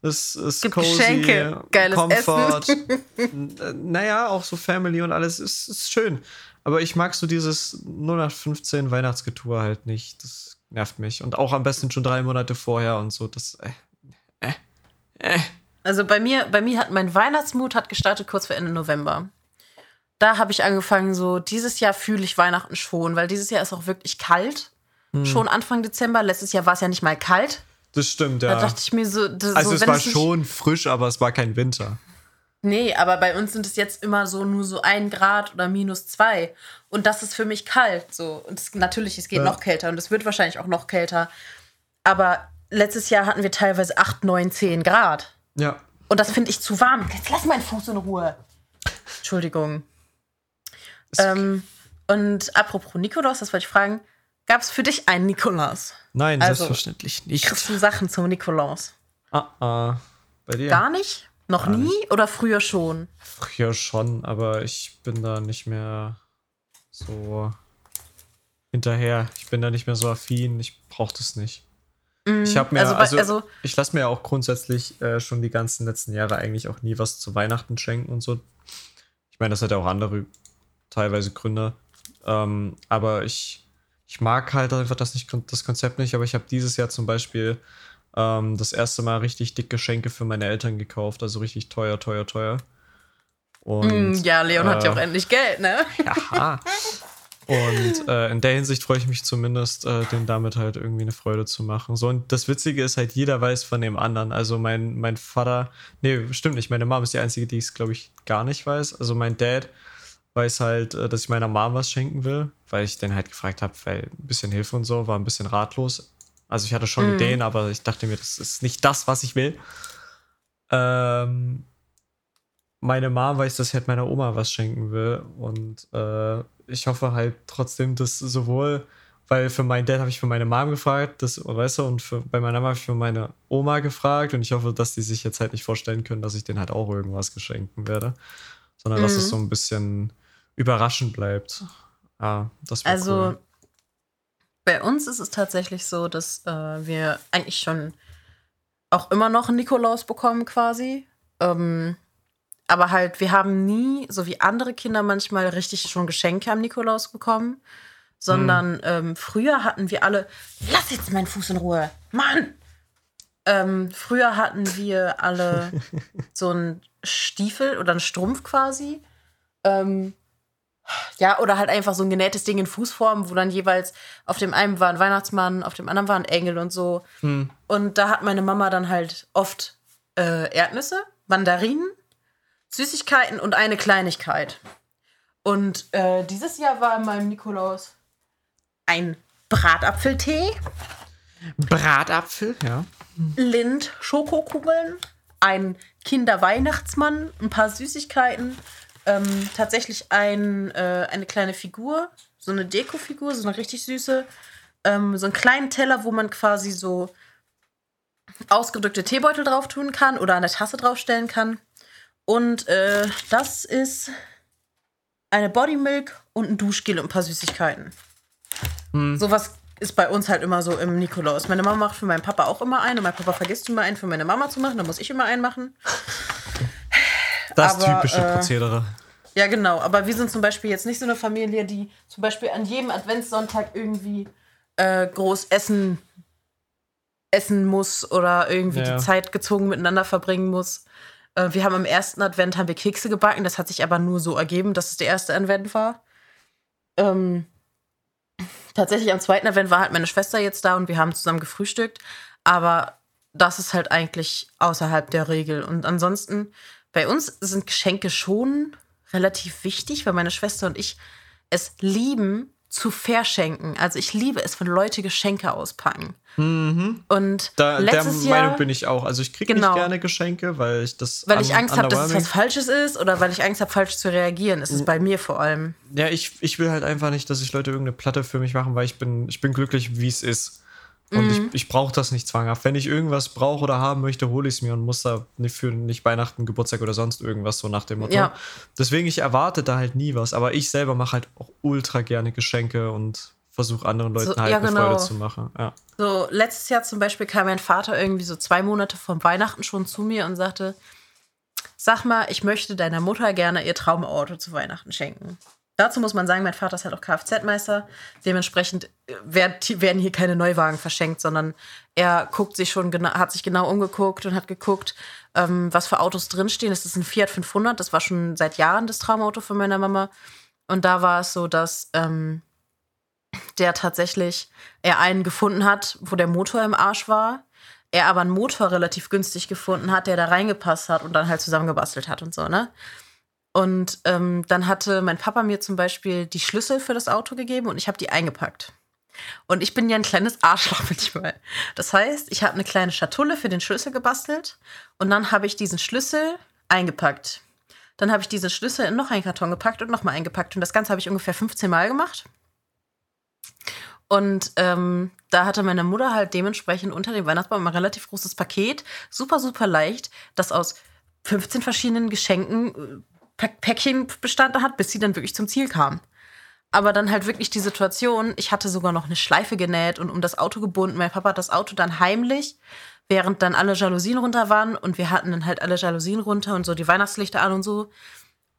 es ist Gibt cozy, Geschenke, geiles Comfort. N- äh, naja, auch so Family und alles ist, ist schön. Aber ich mag so dieses 0815 Weihnachtsgetue halt nicht. Das nervt mich. Und auch am besten schon drei Monate vorher und so. Das, äh, äh, äh. Also bei mir, bei mir hat mein Weihnachtsmut hat gestartet kurz vor Ende November. Da habe ich angefangen, so dieses Jahr fühle ich Weihnachten schon, weil dieses Jahr ist auch wirklich kalt. Hm. Schon Anfang Dezember. Letztes Jahr war es ja nicht mal kalt. Das stimmt, Da ja. dachte ich mir so, das, Also so es war nicht- schon frisch, aber es war kein Winter. Nee, aber bei uns sind es jetzt immer so nur so ein Grad oder minus zwei. Und das ist für mich kalt. So. Und es, natürlich, es geht Ja. noch kälter und es wird wahrscheinlich auch noch kälter. Aber letztes Jahr hatten wir teilweise 8, 9, 10 Grad. Ja. Und das finde ich zu warm. Jetzt lass meinen Fuß in Ruhe. Entschuldigung. Ähm, und apropos Nikolaus, das wollte ich fragen. Gab es für dich einen Nikolaus? Nein, Also, selbstverständlich nicht. Kriegst du Sachen zum Nikolaus? Ah, ah. Bei dir? Gar nicht? Noch Gar nie oder früher schon? Früher schon, aber ich bin da nicht mehr so hinterher. Ich bin da nicht mehr so affin. Ich brauche das nicht. Ich habe mir, also also, also- ich lasse mir auch grundsätzlich äh, schon die ganzen letzten Jahre eigentlich auch nie was zu Weihnachten schenken und so. Ich meine, das hat ja auch andere teilweise Gründe. Ähm, aber ich, ich mag halt einfach das, nicht, das Konzept nicht. Aber ich habe dieses Jahr zum Beispiel ähm, das erste Mal richtig dick Geschenke für meine Eltern gekauft. Also richtig teuer, teuer, teuer. Und, Mm, ja, Leon hat ja äh, auch endlich Geld, ne? ja. Und äh, in der Hinsicht freue ich mich zumindest, äh, denen damit halt irgendwie eine Freude zu machen. So, und das Witzige ist halt, jeder weiß von dem anderen. Also mein, mein Vater, nee, stimmt nicht, meine Mom ist die Einzige, die es, glaube ich, gar nicht weiß. Also mein Dad weiß halt, äh, dass ich meiner Mom was schenken will, weil ich den halt gefragt habe, weil ein bisschen Hilfe und so, war ein bisschen ratlos. Also ich hatte schon Ideen, aber ich dachte mir, das ist nicht das, was ich will. Ähm, meine Mom weiß, dass ich halt meiner Oma was schenken will. Und äh, ich hoffe halt trotzdem, dass sowohl, weil für meinen Dad habe ich für meine Mom gefragt, das, weißt du, und für, bei meiner Mama habe ich für meine Oma gefragt. Und ich hoffe, dass die sich jetzt halt nicht vorstellen können, dass ich denen halt auch irgendwas geschenken werde. Sondern dass Mhm. es so ein bisschen überraschend bleibt. Ja, das wäre Also cool. bei uns ist es tatsächlich so, dass äh, wir eigentlich schon auch immer noch einen Nikolaus bekommen quasi. Ähm, aber halt, wir haben nie, so wie andere Kinder manchmal, richtig schon Geschenke am Nikolaus bekommen. Sondern ähm, früher hatten wir alle, lass jetzt meinen Fuß in Ruhe, Mann! Ähm, früher hatten wir alle so einen Stiefel oder einen Strumpf quasi. Ähm, ja, oder halt einfach so ein genähtes Ding in Fußform, wo dann jeweils auf dem einen war ein Weihnachtsmann, auf dem anderen war ein Engel und so. Hm. Und da hat meine Mama dann halt oft äh, Erdnüsse, Mandarinen, Süßigkeiten und eine Kleinigkeit. Und äh, dieses Jahr war in meinem Nikolaus ein Bratapfeltee, Bratapfel, ja. Lind Schokokugeln, ein Kinderweihnachtsmann, ein paar Süßigkeiten, ähm, tatsächlich ein, äh, eine kleine Figur, so eine Dekofigur, so eine richtig süße, ähm, so einen kleinen Teller, wo man quasi so ausgedrückte Teebeutel drauf tun kann oder eine Tasse draufstellen kann. Und äh, das ist eine Bodymilk und ein Duschgel und ein paar Süßigkeiten. Hm. Sowas ist bei uns halt immer so im Nikolaus. Meine Mama macht für meinen Papa auch immer einen und mein Papa vergisst immer einen für meine Mama zu machen, dann muss ich immer einen machen. Das Aber, typische äh, Prozedere. Ja, genau. Aber wir sind zum Beispiel jetzt nicht so eine Familie, die zum Beispiel an jedem Adventssonntag irgendwie äh, groß essen, essen muss oder irgendwie Ja. die Zeit gezwungen miteinander verbringen muss. Äh, wir haben am ersten Advent haben wir Kekse gebacken. Das hat sich aber nur so ergeben, dass es der erste Advent war. Ähm, tatsächlich am zweiten Advent war halt meine Schwester jetzt da und wir haben zusammen gefrühstückt. Aber das ist halt eigentlich außerhalb der Regel. Und ansonsten, bei uns sind Geschenke schon relativ wichtig, weil meine Schwester und ich es lieben zu verschenken. Also ich liebe es, wenn Leute Geschenke auspacken. Mhm. Und Da, der letztes Meinung Jahr, bin ich auch. Also ich kriege Genau. nicht gerne Geschenke, weil ich das weil ich Angst habe, dass es was Falsches ist oder weil ich Angst habe, falsch zu reagieren. Ist es bei mir vor allem. Ja, ich, ich will halt einfach nicht, dass sich Leute irgendeine Platte für mich machen, weil ich bin, ich bin glücklich, wie es ist. Und Mhm. ich, ich brauche das nicht zwanghaft. Wenn ich irgendwas brauche oder haben möchte, hole ich es mir und muss da nicht für nicht Weihnachten, Geburtstag oder sonst irgendwas so nach dem Motto. Ja. Deswegen, ich erwarte da halt nie was. Aber ich selber mache halt auch ultra gerne Geschenke und versuche anderen Leuten So, halt ja, eine genau. Freude zu machen. Ja. So, letztes Jahr zum Beispiel kam mein Vater irgendwie so zwei Monate vor Weihnachten schon zu mir und sagte, sag mal, ich möchte deiner Mutter gerne ihr Traumauto zu Weihnachten schenken. Dazu muss man sagen, mein Vater ist halt auch Kfz-Meister. Dementsprechend äh, werd- werden hier keine Neuwagen verschenkt, sondern er guckt sich schon hat sich genau umgeguckt und hat geguckt, ähm, was für Autos drinstehen. Es ist ein Fiat 500, das war schon seit Jahren das Traumauto von meiner Mama. Und da war es so, dass ähm, der tatsächlich er einen gefunden hat, wo der Motor im Arsch war. Er aber einen Motor relativ günstig gefunden hat, der da reingepasst hat und dann halt zusammengebastelt hat und so, ne? Und ähm, dann hatte mein Papa mir zum Beispiel die Schlüssel für das Auto gegeben und ich habe die eingepackt. Und ich bin ja ein kleines Arschloch manchmal. Das heißt, ich habe eine kleine Schatulle für den Schlüssel gebastelt und dann habe ich diesen Schlüssel eingepackt. Dann habe ich diesen Schlüssel in noch einen Karton gepackt und nochmal eingepackt. Und das Ganze habe ich ungefähr 15 Mal gemacht. Und ähm, da hatte meine Mutter halt dementsprechend unter dem Weihnachtsbaum ein relativ großes Paket, super, super leicht, das aus 15 verschiedenen Geschenken, äh, Päckchen bestanden hat, bis sie dann wirklich zum Ziel kam. Aber dann halt wirklich die Situation, ich hatte sogar noch eine Schleife genäht und um das Auto gebunden. Mein Papa hat das Auto dann heimlich, während dann alle Jalousien runter waren und wir hatten dann halt alle Jalousien runter und so die Weihnachtslichter an und so.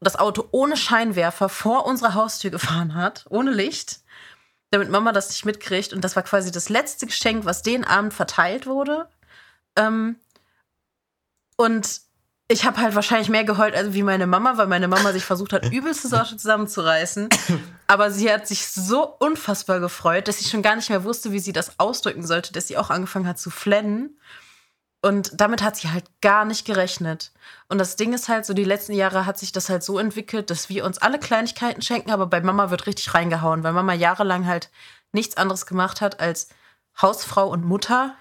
Das Auto ohne Scheinwerfer vor unserer Haustür gefahren hat, ohne Licht damit Mama das nicht mitkriegt. Und das war quasi das letzte Geschenk, was den Abend verteilt wurde. Ähm, und ich habe halt wahrscheinlich mehr geheult als wie meine Mama, weil meine Mama sich versucht hat, übelste Sorte zusammenzureißen. Aber sie hat sich so unfassbar gefreut, dass sie schon gar nicht mehr wusste, wie sie das ausdrücken sollte, dass sie auch angefangen hat zu flennen. Und damit hat sie halt gar nicht gerechnet. Und das Ding ist halt so, die letzten Jahre hat sich das halt so entwickelt, dass wir uns alle Kleinigkeiten schenken, aber bei Mama wird richtig reingehauen, weil Mama jahrelang halt nichts anderes gemacht hat, als Hausfrau und Mutter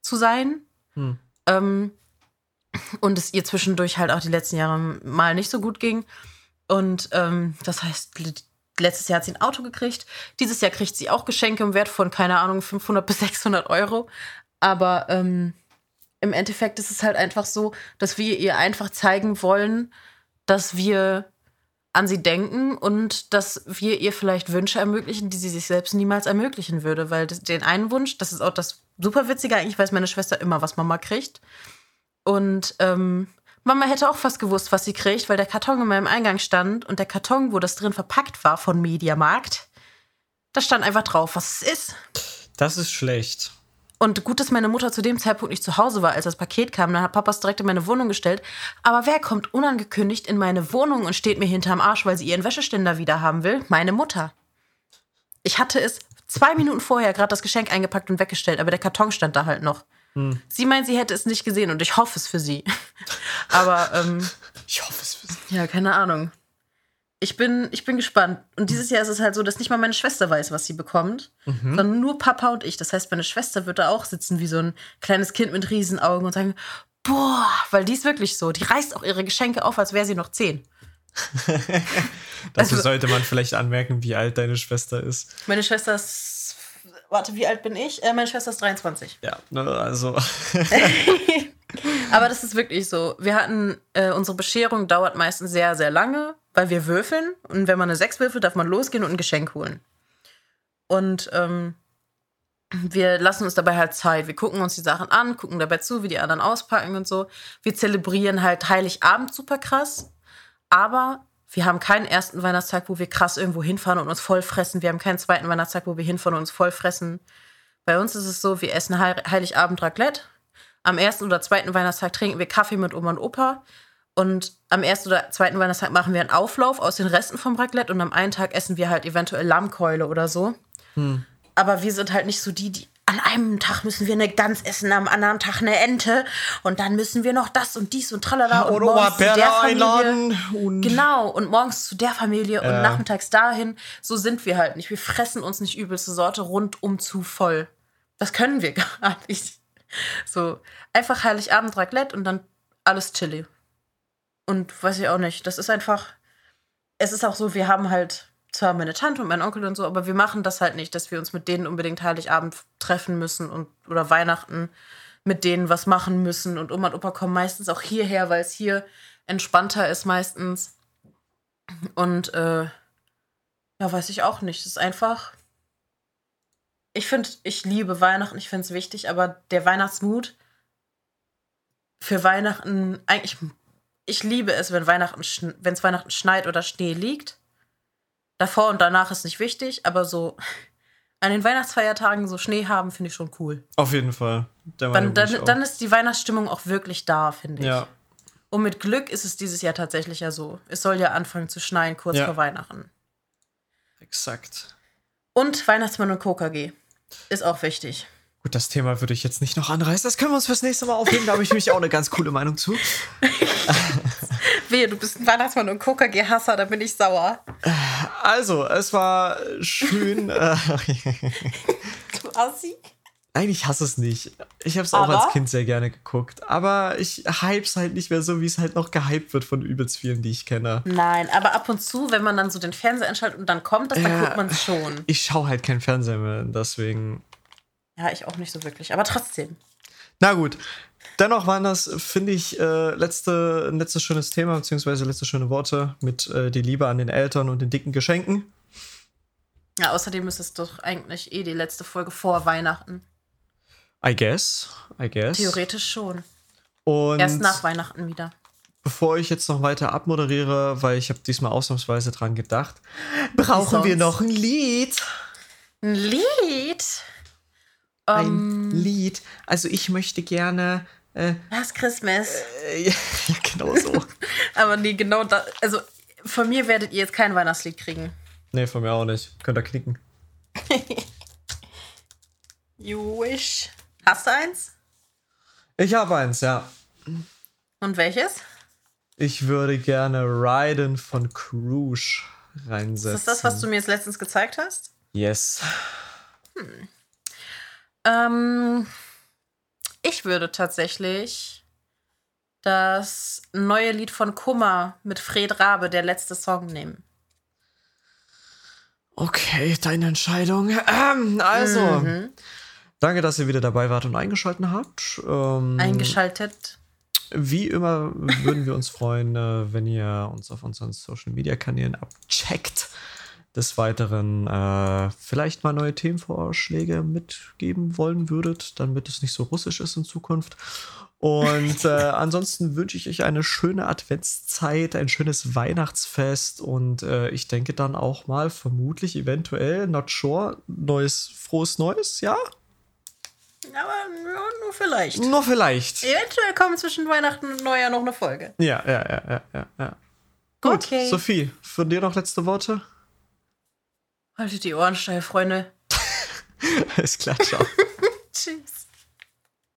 zu sein. Hm. Ähm, und es ihr zwischendurch halt auch die letzten Jahre mal nicht so gut ging. Und ähm, das heißt, letztes Jahr hat sie ein Auto gekriegt. Dieses Jahr kriegt sie auch Geschenke im Wert von, keine Ahnung, 500 bis 600 Euro. Aber ähm, im Endeffekt ist es halt einfach so, dass wir ihr einfach zeigen wollen, dass wir an sie denken und dass wir ihr vielleicht Wünsche ermöglichen, die sie sich selbst niemals ermöglichen würde. Weil den einen Wunsch, das ist auch das super Witzige, eigentlich weiß meine Schwester immer, was Mama kriegt. Und ähm, Mama hätte auch fast gewusst, was sie kriegt, weil der Karton in meinem Eingang stand und der Karton, wo das drin verpackt war von Mediamarkt, da stand einfach drauf, was es ist. Das ist schlecht. Und gut, dass meine Mutter zu dem Zeitpunkt nicht zu Hause war, als das Paket kam. Dann hat Papa es direkt in meine Wohnung gestellt. Aber wer kommt unangekündigt in meine Wohnung und steht mir hinterm Arsch, weil sie ihren Wäscheständer wieder haben will? Meine Mutter. Ich hatte es zwei Minuten vorher gerade das Geschenk eingepackt und weggestellt, aber der Karton stand da halt noch. Hm. Sie meint, sie hätte es nicht gesehen und ich hoffe es für sie. aber ähm, ich hoffe es für sie. Ja, keine Ahnung ich bin, ich bin gespannt. Und dieses Jahr ist es halt so, dass nicht mal meine Schwester weiß, was sie bekommt, mhm. sondern nur Papa und ich. Das heißt, meine Schwester wird da auch sitzen wie so ein kleines Kind mit Riesenaugen und sagen, boah, weil die ist wirklich so. Die reißt auch ihre Geschenke auf, als wäre sie noch zehn. Dazu also, sollte man vielleicht anmerken, wie alt deine Schwester ist. Meine Schwester ist, warte, wie alt bin ich? Äh, meine Schwester ist 23. Ja, ne, also. Aber das ist wirklich so. Wir hatten, äh, unsere Bescherung dauert meistens sehr, sehr lange weil wir würfeln und wenn man eine 6 würfelt, darf man losgehen und ein Geschenk holen. Und ähm, wir lassen uns dabei halt Zeit. Wir gucken uns die Sachen an, gucken dabei zu, wie die anderen auspacken und so. Wir zelebrieren halt Heiligabend super krass, aber wir haben keinen ersten Weihnachtstag, wo wir krass irgendwo hinfahren und uns voll fressen. Wir haben keinen zweiten Weihnachtstag, wo wir hinfahren und uns voll fressen. Bei uns ist es so, wir essen Heiligabend Raclette. Am ersten oder zweiten Weihnachtstag trinken wir Kaffee mit Oma und Opa. Und am ersten oder zweiten Weihnachtstag machen wir einen Auflauf aus den Resten vom Raclette und am einen Tag essen wir halt eventuell Lammkeule oder so. Hm. Aber wir sind halt nicht so die, die an einem Tag müssen wir eine Gans essen, am anderen Tag eine Ente und dann müssen wir noch das und dies und tralala und Oder morgens zu der Familie. Und genau, und morgens zu der Familie äh. und nachmittags dahin. So sind wir halt nicht. Wir fressen uns nicht übelste Sorte rundum zu voll. Das können wir gar nicht. So, einfach Heiligabend Raclette und dann alles Chili. Und weiß ich auch nicht. Das ist einfach. Es ist auch so, wir haben halt zwar meine Tante und meinen Onkel und so, aber wir machen das halt nicht, dass wir uns mit denen unbedingt Heiligabend treffen müssen und oder Weihnachten mit denen was machen müssen. Und Oma und Opa kommen meistens auch hierher, weil es hier entspannter ist meistens. Und äh, ja, weiß ich auch nicht. Es ist einfach. Ich finde, ich liebe Weihnachten, ich finde es wichtig, aber der Weihnachtsmut für Weihnachten, eigentlich ich liebe es, wenn Weihnachten, wenn es Weihnachten schneit oder Schnee liegt. Davor und danach ist nicht wichtig, aber so an den Weihnachtsfeiertagen so Schnee haben, finde ich schon cool. Auf jeden Fall. Dann, dann, dann, ist die Weihnachtsstimmung auch wirklich da, finde ich. Ja. Und mit Glück ist es dieses Jahr tatsächlich ja so. Es soll ja anfangen zu schneien kurz ja. vor Weihnachten. Exakt. Und Weihnachtsmann und KKG ist auch wichtig. Gut, das Thema würde ich jetzt nicht noch anreißen. Das können wir uns fürs nächste Mal aufheben. Da habe ich nämlich auch eine ganz coole Meinung zu. Wehe, du bist ein Weihnachtsmann und KKG-Hasser, da bin ich sauer. Also, es war schön. äh, Du Assi. Nein, ich hasse es nicht. Ich habe es auch als Kind sehr gerne geguckt. Aber ich hype's halt nicht mehr so, wie es halt noch gehypt wird von übelst vielen, die ich kenne. Nein, aber ab und zu, wenn man dann so den Fernseher einschaltet und dann kommt das, dann Ja. guckt man es schon. Ich schaue halt kein Fernseher mehr, deswegen. Ja, ich auch nicht so wirklich, aber trotzdem. Na gut. Dennoch waren das, finde ich, äh, letzte, ein letztes schönes Thema, beziehungsweise letzte schöne Worte mit äh, die Liebe an den Eltern und den dicken Geschenken. Ja, außerdem ist es doch eigentlich eh die letzte Folge vor Weihnachten. I guess. I guess. Theoretisch schon. Und Erst nach Weihnachten wieder. bevor ich jetzt noch weiter abmoderiere, weil ich habe diesmal ausnahmsweise dran gedacht, brauchen wir noch ein Lied. Ein Lied? Ein Ähm, Lied. Also ich möchte gerne. Äh, Last Christmas. äh, ja, genau so. Aber nee, genau da. Also von mir werdet ihr jetzt kein Weihnachtslied kriegen. nee, von mir auch nicht. Könnt ihr knicken. You wish. Hast du eins? Ich habe eins, ja. Und welches? Ich würde gerne Ryden von Cruise reinsetzen. Ist das das, was du mir jetzt letztens gezeigt hast? Yes. Ähm, ich würde tatsächlich das neue Lied von Kummer mit Fred Rabe, der letzte Song, nehmen. Okay, deine Entscheidung. Ähm, also, Mhm. danke, dass ihr wieder dabei wart und eingeschaltet habt. Ähm, Eingeschaltet. Wie immer würden wir uns freuen, äh, wenn ihr uns auf unseren Social Media Kanälen abcheckt. Des Weiteren äh, vielleicht mal neue Themenvorschläge mitgeben wollen würdet, damit es nicht so russisch ist in Zukunft. Und äh, ansonsten wünsche ich euch eine schöne Adventszeit, ein schönes Weihnachtsfest und äh, ich denke dann auch mal vermutlich, eventuell, not sure, neues, frohes Neues, ja? Aber nur, nur vielleicht. Nur vielleicht. Eventuell kommt zwischen Weihnachten und Neujahr noch eine Folge. Ja, ja, ja, ja, ja. ja. Gut, Okay. Sophie, von dir noch letzte Worte? Haltet die Ohren steil, Freunde. Alles klar, ciao. Tschüss.